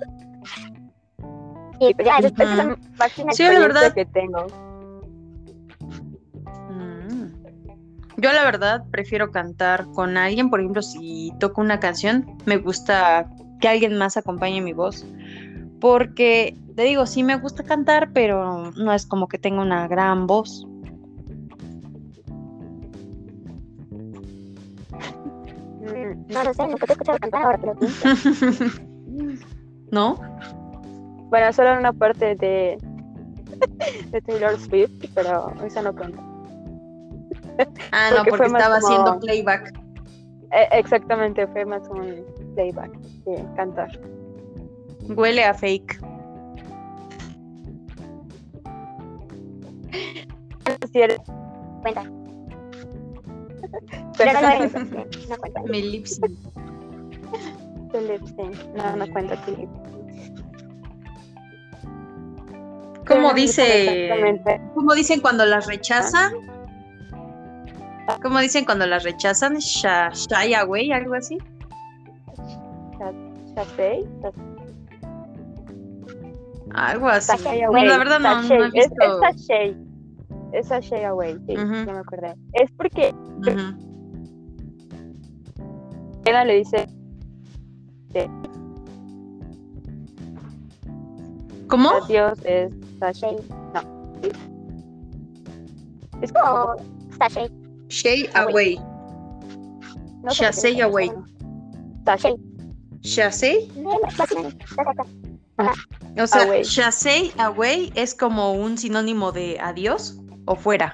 Y pues ya, la Sí, la verdad. que tengo. Mm. Yo la verdad prefiero cantar con alguien, por ejemplo, si toco una canción, me gusta que alguien más acompañe mi voz, porque te digo, sí me gusta cantar, pero no es como que tenga una gran voz. No lo sé, nunca te he escuchado cantar ahora pienso. ¿No? Bueno, solo una parte de, de Taylor Swift, pero esa no cuenta. Ah, no, Porque estaba como- haciendo playback. Eh, exactamente, fue más un playback que cantar. Huele a fake. Cuenta. pero no, no, no, no cuenta. Mi sync. tu lip sync. no, no cuenta tu lip ¿Cómo Pero dice? ¿Cómo dicen cuando las rechazan? ¿Cómo dicen cuando las rechazan? Sha- Shy away, algo así. Sashay, Algo así. Sashay No, away. la verdad no, no he es, visto. es sashay. Es sashay away, sí, Ujú. ya me acordé. Es porque. Eda le dice ¿Cómo? adiós, es sashay. No. Es como. Sashay. Shy Away. away. No away. Sashay. Cerca. O sea, Away. shasay away es como un sinónimo de adiós o fuera.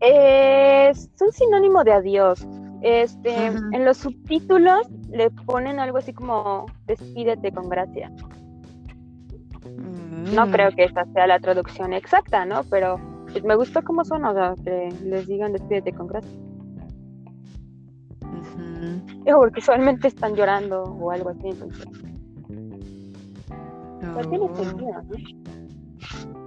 Es un sinónimo de adiós. Este, en los subtítulos le ponen algo así como despídete con gracia. No Mm. creo que esa sea la traducción exacta, ¿no? Pero pues, me gustó cómo suena, o sea, que les digan despídete con gracia. Digo, porque usualmente están llorando o algo así, entonces. Pues tiene Oh. sentido, ¿no?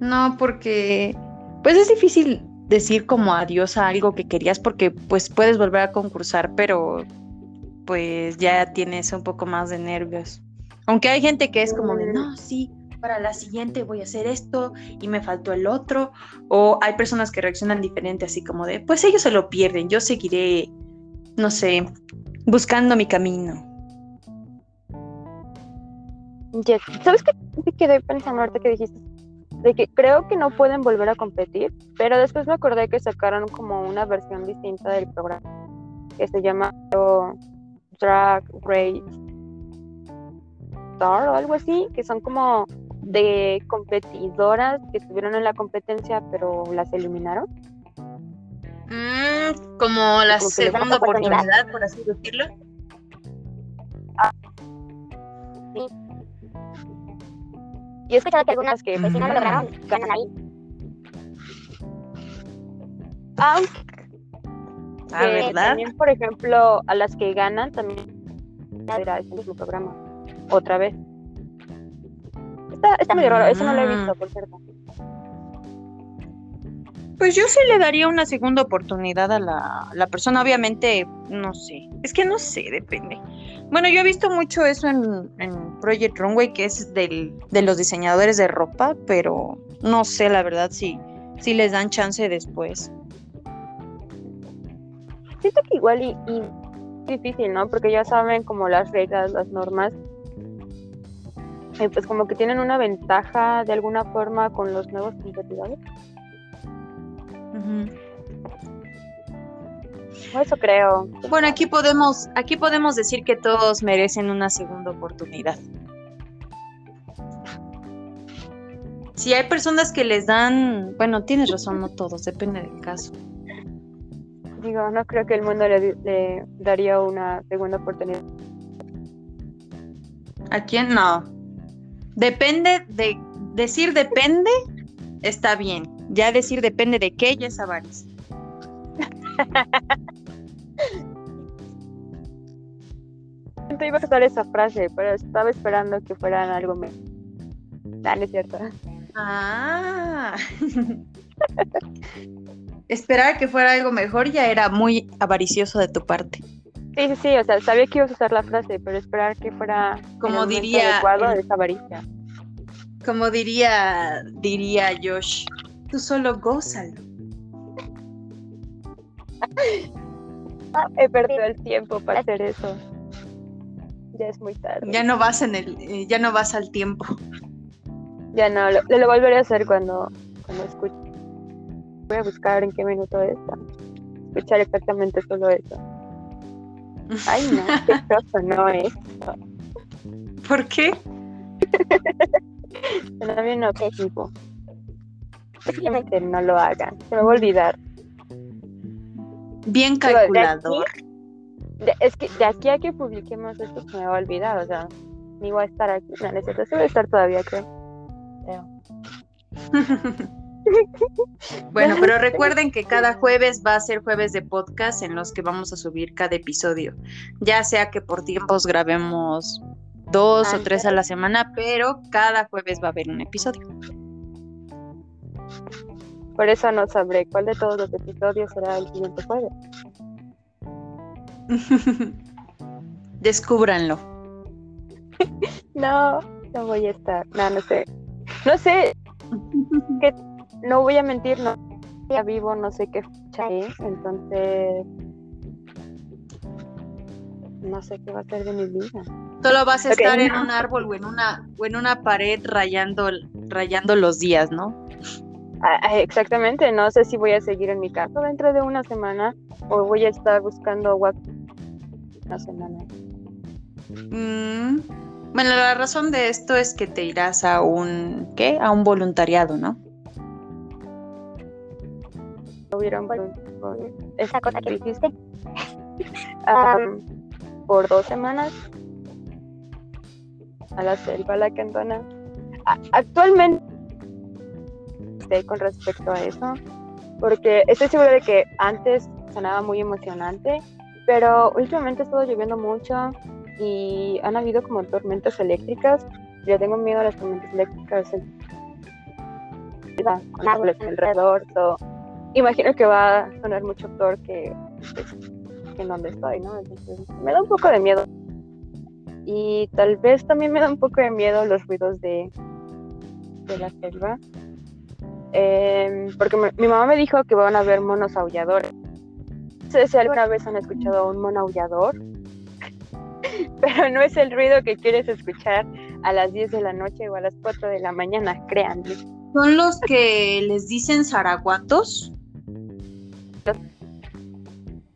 No, porque pues es difícil decir como adiós a algo que querías porque pues puedes volver a concursar, pero pues ya tienes un poco más de nervios. Aunque hay gente que es como de, no, sí, para la siguiente voy a hacer esto y me faltó el otro. O hay personas que reaccionan diferente, así como de, pues ellos se lo pierden, yo seguiré, no sé, buscando mi camino. ¿Sabes qué me quedé pensando ahorita que dijiste? De que creo que no pueden volver a competir, pero después me acordé que sacaron como una versión distinta del programa que se llama Drag Race Star o algo así, que son como de competidoras que estuvieron en la competencia pero las eliminaron. Mm, como la Como segunda oportunidad. oportunidad, por así decirlo. Yo he escuchado que algunas que pues no lo lograron, ganan ahí. Aunque Ah, ¿verdad? también, por ejemplo, a las que ganan también será ese mismo programa. Otra vez. Está, está medio raro, eso no lo he visto, por cierto. Pues yo sí le daría una segunda oportunidad a la, la persona, obviamente, no sé, es que no sé, depende. Bueno, yo he visto mucho eso en, en Project Runway, que es del, de los diseñadores de ropa, pero no sé, la verdad, si, si les dan chance después. Siento que igual y, difícil, ¿no? Porque ya saben como las reglas, las normas. Y pues como que tienen una ventaja de alguna forma con los nuevos competidores. O Eso creo. Bueno, aquí podemos, aquí podemos decir que todos merecen una segunda oportunidad. Si hay personas que les dan, bueno, tienes razón, no todos, depende del caso. Digo, no creo que el mundo le daría una segunda oportunidad. ¿A quién no? Depende de decir depende, está bien. Ya decir depende de qué, ya es avaricia. momento iba a usar esa frase, pero estaba esperando que fueran algo mejor. Ah, es cierto. Ah. Esperar que fuera algo mejor ya era muy avaricioso de tu parte. Sí, sí, sí, o sea, sabía que ibas a usar la frase, pero esperar que fuera Como diría adecuado el- es avaricia. Como diría, diría Josh, tú solo gózalo. He perdido el tiempo para hacer eso. Ya es muy tarde. Ya no vas en el, eh, ya no vas al tiempo. Ya no, lo, lo volveré a hacer cuando, cuando escuche. Voy a buscar en qué minuto está. Escuchar exactamente solo eso. Ay, no, qué cosa no es. ¿Por qué? Suena bien objetivo. No lo hagan. Se me va a olvidar. Bien de aquí- calculador. de- es que de aquí a que publiquemos esto se me va a olvidar. O sea, ni voy a estar aquí. No, voy a estar todavía, creo. Creo. Bueno, pero recuerden que cada jueves va a ser jueves de podcast en los que vamos a subir cada episodio. Ya sea que por tiempos grabemos dos o tres a la semana, pero cada jueves va a haber un episodio. Por eso no sabré cuál de todos los episodios será el siguiente jueves. Descúbranlo. No, no voy a estar. No, no sé. No sé, que no voy a mentir, no ya vivo, no sé qué fecha es, entonces no sé qué va a ser de mi vida. Solo vas a estar en un árbol o en una o en una pared rayando rayando los días, ¿no? Ah, ah, exactamente, no sé si voy a seguir en mi casa dentro de una semana o voy a estar buscando guac una semana. Mm, Bueno, la razón de esto es que te irás a un ¿qué? A un voluntariado, ¿no? Hubieron Esa cosa que dijiste. por dos semanas a la selva lacandona. A- Actualmente con respecto a eso, porque estoy segura de que antes sonaba muy emocionante, pero últimamente ha estado lloviendo mucho y han habido como tormentas eléctricas. Yo tengo miedo a las tormentas eléctricas con árboles alrededor. so, imagino que va a sonar mucho peor que, que en donde estoy, ¿no? Entonces, me da un poco de miedo. Y tal vez también me da un poco de miedo los ruidos de, de la selva. Em, porque mi mamá me dijo que van a haber monos aulladores. No sé si alguna vez han escuchado a un mono aullador, pero no es el ruido que quieres escuchar a las 10 de la noche o a las 4 de la mañana, créanme. ¿Son los que les dicen zaraguatos?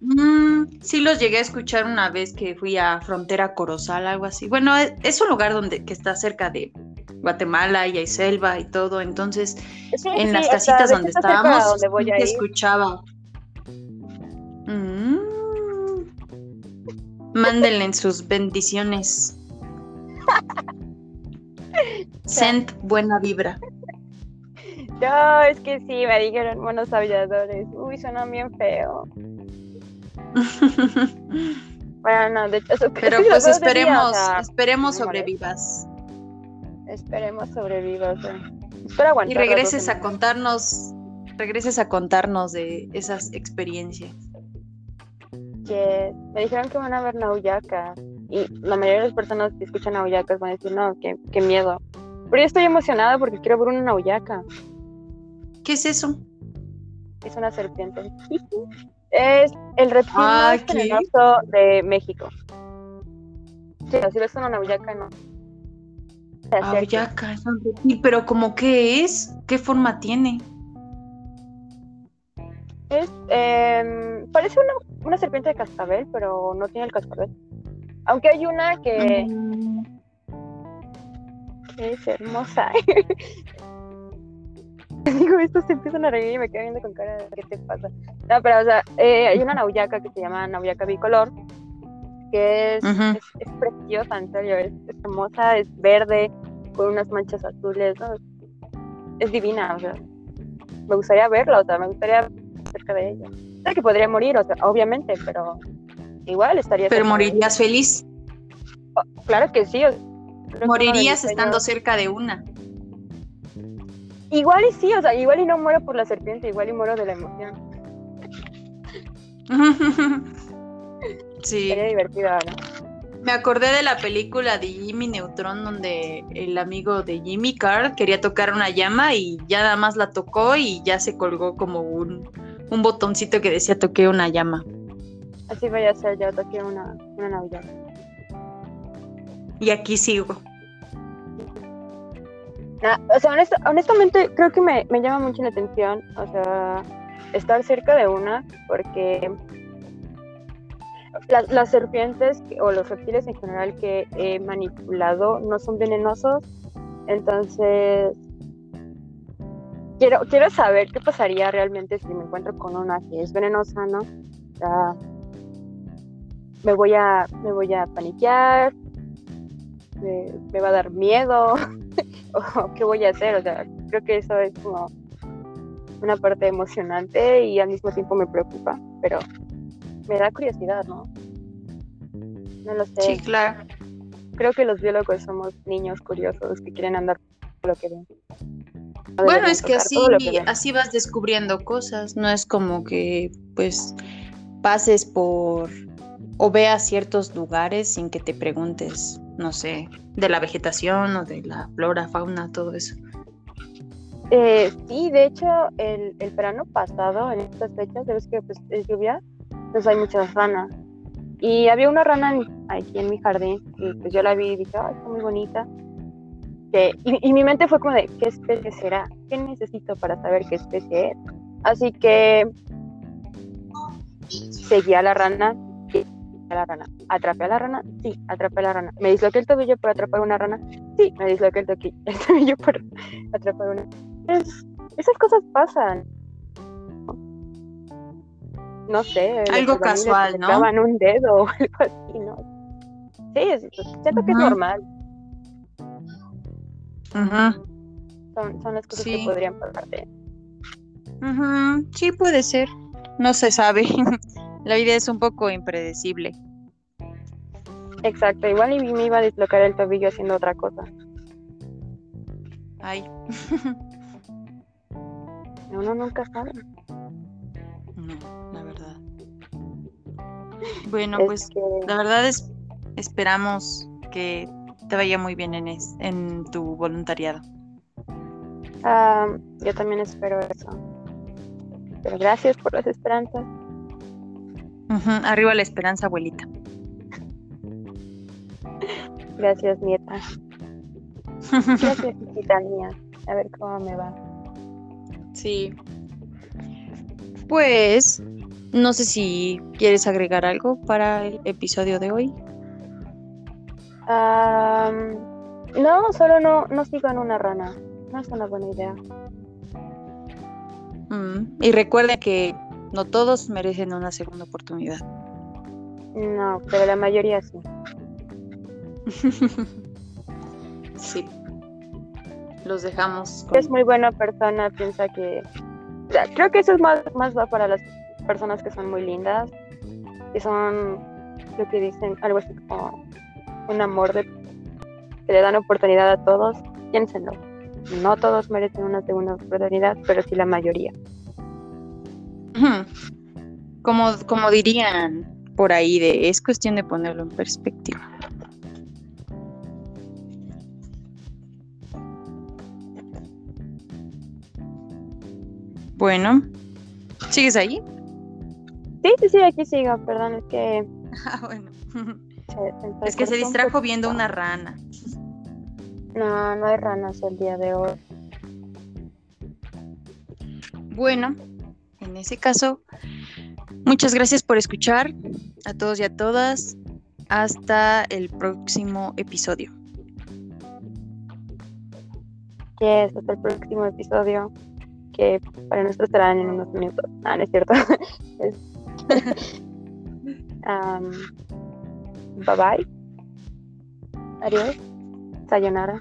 Mm, sí los llegué a escuchar una vez que fui a Frontera Corozal, algo así. Bueno, es, es un lugar donde que está cerca de Guatemala y hay selva y todo, entonces Sí, en sí, las casitas de donde estábamos donde voy a ir. escuchaba. Mm. Mándenle sus bendiciones. Sent buena vibra. No, es que sí, me dijeron monos aulladores. Uy, suenan bien feo. Bueno, no, de hecho, Pero pues esperemos, o sea, esperemos sobrevivas. Esperemos sobrevivas. eh. Espero Y aguantar. dos regreses a contarnos, regreses a contarnos de esas experiencias. Yes. Me dijeron que van a ver Nauyaka. Y la mayoría de las personas que escuchan Nauyacas van a decir, no, qué, qué miedo. Pero yo estoy emocionada porque quiero ver una Nauyaka. ¿Qué es eso? Es una serpiente. Es el reptil Ah, más venenoso de México. Sí, si ves una Nauyaka, no. Auyaca, es un reptil, pero ¿cómo qué es? ¿Qué forma tiene? Es, em, parece una, una serpiente de cascabel, pero no tiene el cascabel. Aunque hay una que Mm, es hermosa. Digo, estos se empiezan a reír y me quedo viendo con cara de ¿qué te pasa? No, pero o sea, eh, hay una nauyaca que se llama nauyaca bicolor, que es, es, es preciosa, en serio, es, es hermosa, es verde, con unas manchas azules, ¿no? Es divina, o sea, me gustaría verla, o sea, me gustaría cerca de ella. Sé que podría morir, o sea, obviamente, pero igual estaría Pero morirías feliz. Claro que sí. o sea, Morirías estando cerca de una. Igual y sí, o sea, igual y no muero por la serpiente, igual y muero de la emoción. sí. Sería divertido, ¿no? Me acordé de la película de Jimmy Neutron donde el amigo de Jimmy Carl quería tocar una llama y ya nada más la tocó y ya se colgó como un, un botoncito que decía toqué una llama. Así voy a hacer yo, toqué una, una Navidad. Y aquí sigo. Ah, o sea, honesta- honestamente creo que me, me llama mucho la atención, o sea, estar cerca de una, porque la- las serpientes o los reptiles en general que he manipulado no son venenosos, entonces quiero, quiero saber qué pasaría realmente si me encuentro con una que es venenosa, ¿no? O sea, me voy a, me voy a paniquear, me, va a dar miedo. qué voy a hacer. O sea, creo que eso es como una parte emocionante y al mismo tiempo me preocupa, pero me da curiosidad, ¿no? No lo sé. Sí, claro. Creo que los biólogos somos niños curiosos que quieren andar por lo que ven. No Bueno, es que así, que así vas descubriendo cosas. No es como que pues pases por o veas ciertos lugares sin que te preguntes, no sé, de la vegetación o de la flora, fauna, todo eso. Eh, sí, de hecho, el, el verano pasado, en estas fechas, sabes que pues, es lluvia, entonces hay muchas ranas. Y había una rana en- aquí en mi jardín, y pues yo la vi y dije, ay, está muy bonita. Que- y, y mi mente fue como de, ¿qué especie será? ¿Qué necesito para saber qué especie es? Así que seguí a la rana, sí, a la rana. ¿Atrapé a la rana? Sí, atrapé a la rana. ¿Me disloqué el tobillo por atrapar una rana? Sí, me disloqué el tobillo por atrapar una es- esas cosas pasan. No sé. Algo casual, ¿no? clavan un dedo o algo así, ¿no? Sí, es- siento que es normal. Ujú, Son, son las cosas Sí. que podrían pasarte. ujú, Sí, puede ser. No se sabe. La vida es un poco impredecible. Exacto, igual y me iba a dislocar el tobillo haciendo otra cosa. Ay, Uno nunca sabe. no. Bueno, Es pues la verdad es esperamos que te vaya muy bien en, es- en tu voluntariado. ah, yo también espero eso. Pero gracias por las esperanzas. Arriba la esperanza, abuelita. Gracias, nieta. Gracias, hijita mía. A ver cómo me va. Sí. Pues, no sé si quieres agregar algo para el episodio de hoy. Am, no, solo no, no sigan una rana. No es una buena idea. Mm, Y recuerden que no todos merecen una segunda oportunidad. No, pero la mayoría sí. sí. Los dejamos. Con- es muy buena persona, piensa que... o sea, creo que eso es más, más va para las personas que son muy lindas, que son lo que dicen, algo así como un amor de que le dan oportunidad a todos. Piénsenlo. No todos merecen una segunda oportunidad, pero sí la mayoría. Como, como dirían por ahí, de, es cuestión de ponerlo en perspectiva. Bueno, ¿sigues ahí? Sí, sí, sí, aquí sigo, perdón, es que... Ah, bueno. se- Es que se un distrajo viendo una rana. No, no hay ranas el día de hoy. Bueno, en ese caso, muchas gracias por escuchar a todos y a todas. Hasta el próximo episodio. Que es hasta el próximo episodio, que para nosotros serán en unos minutos. Ah, no es cierto. Es- Am, bye bye. Adiós. Sayonara.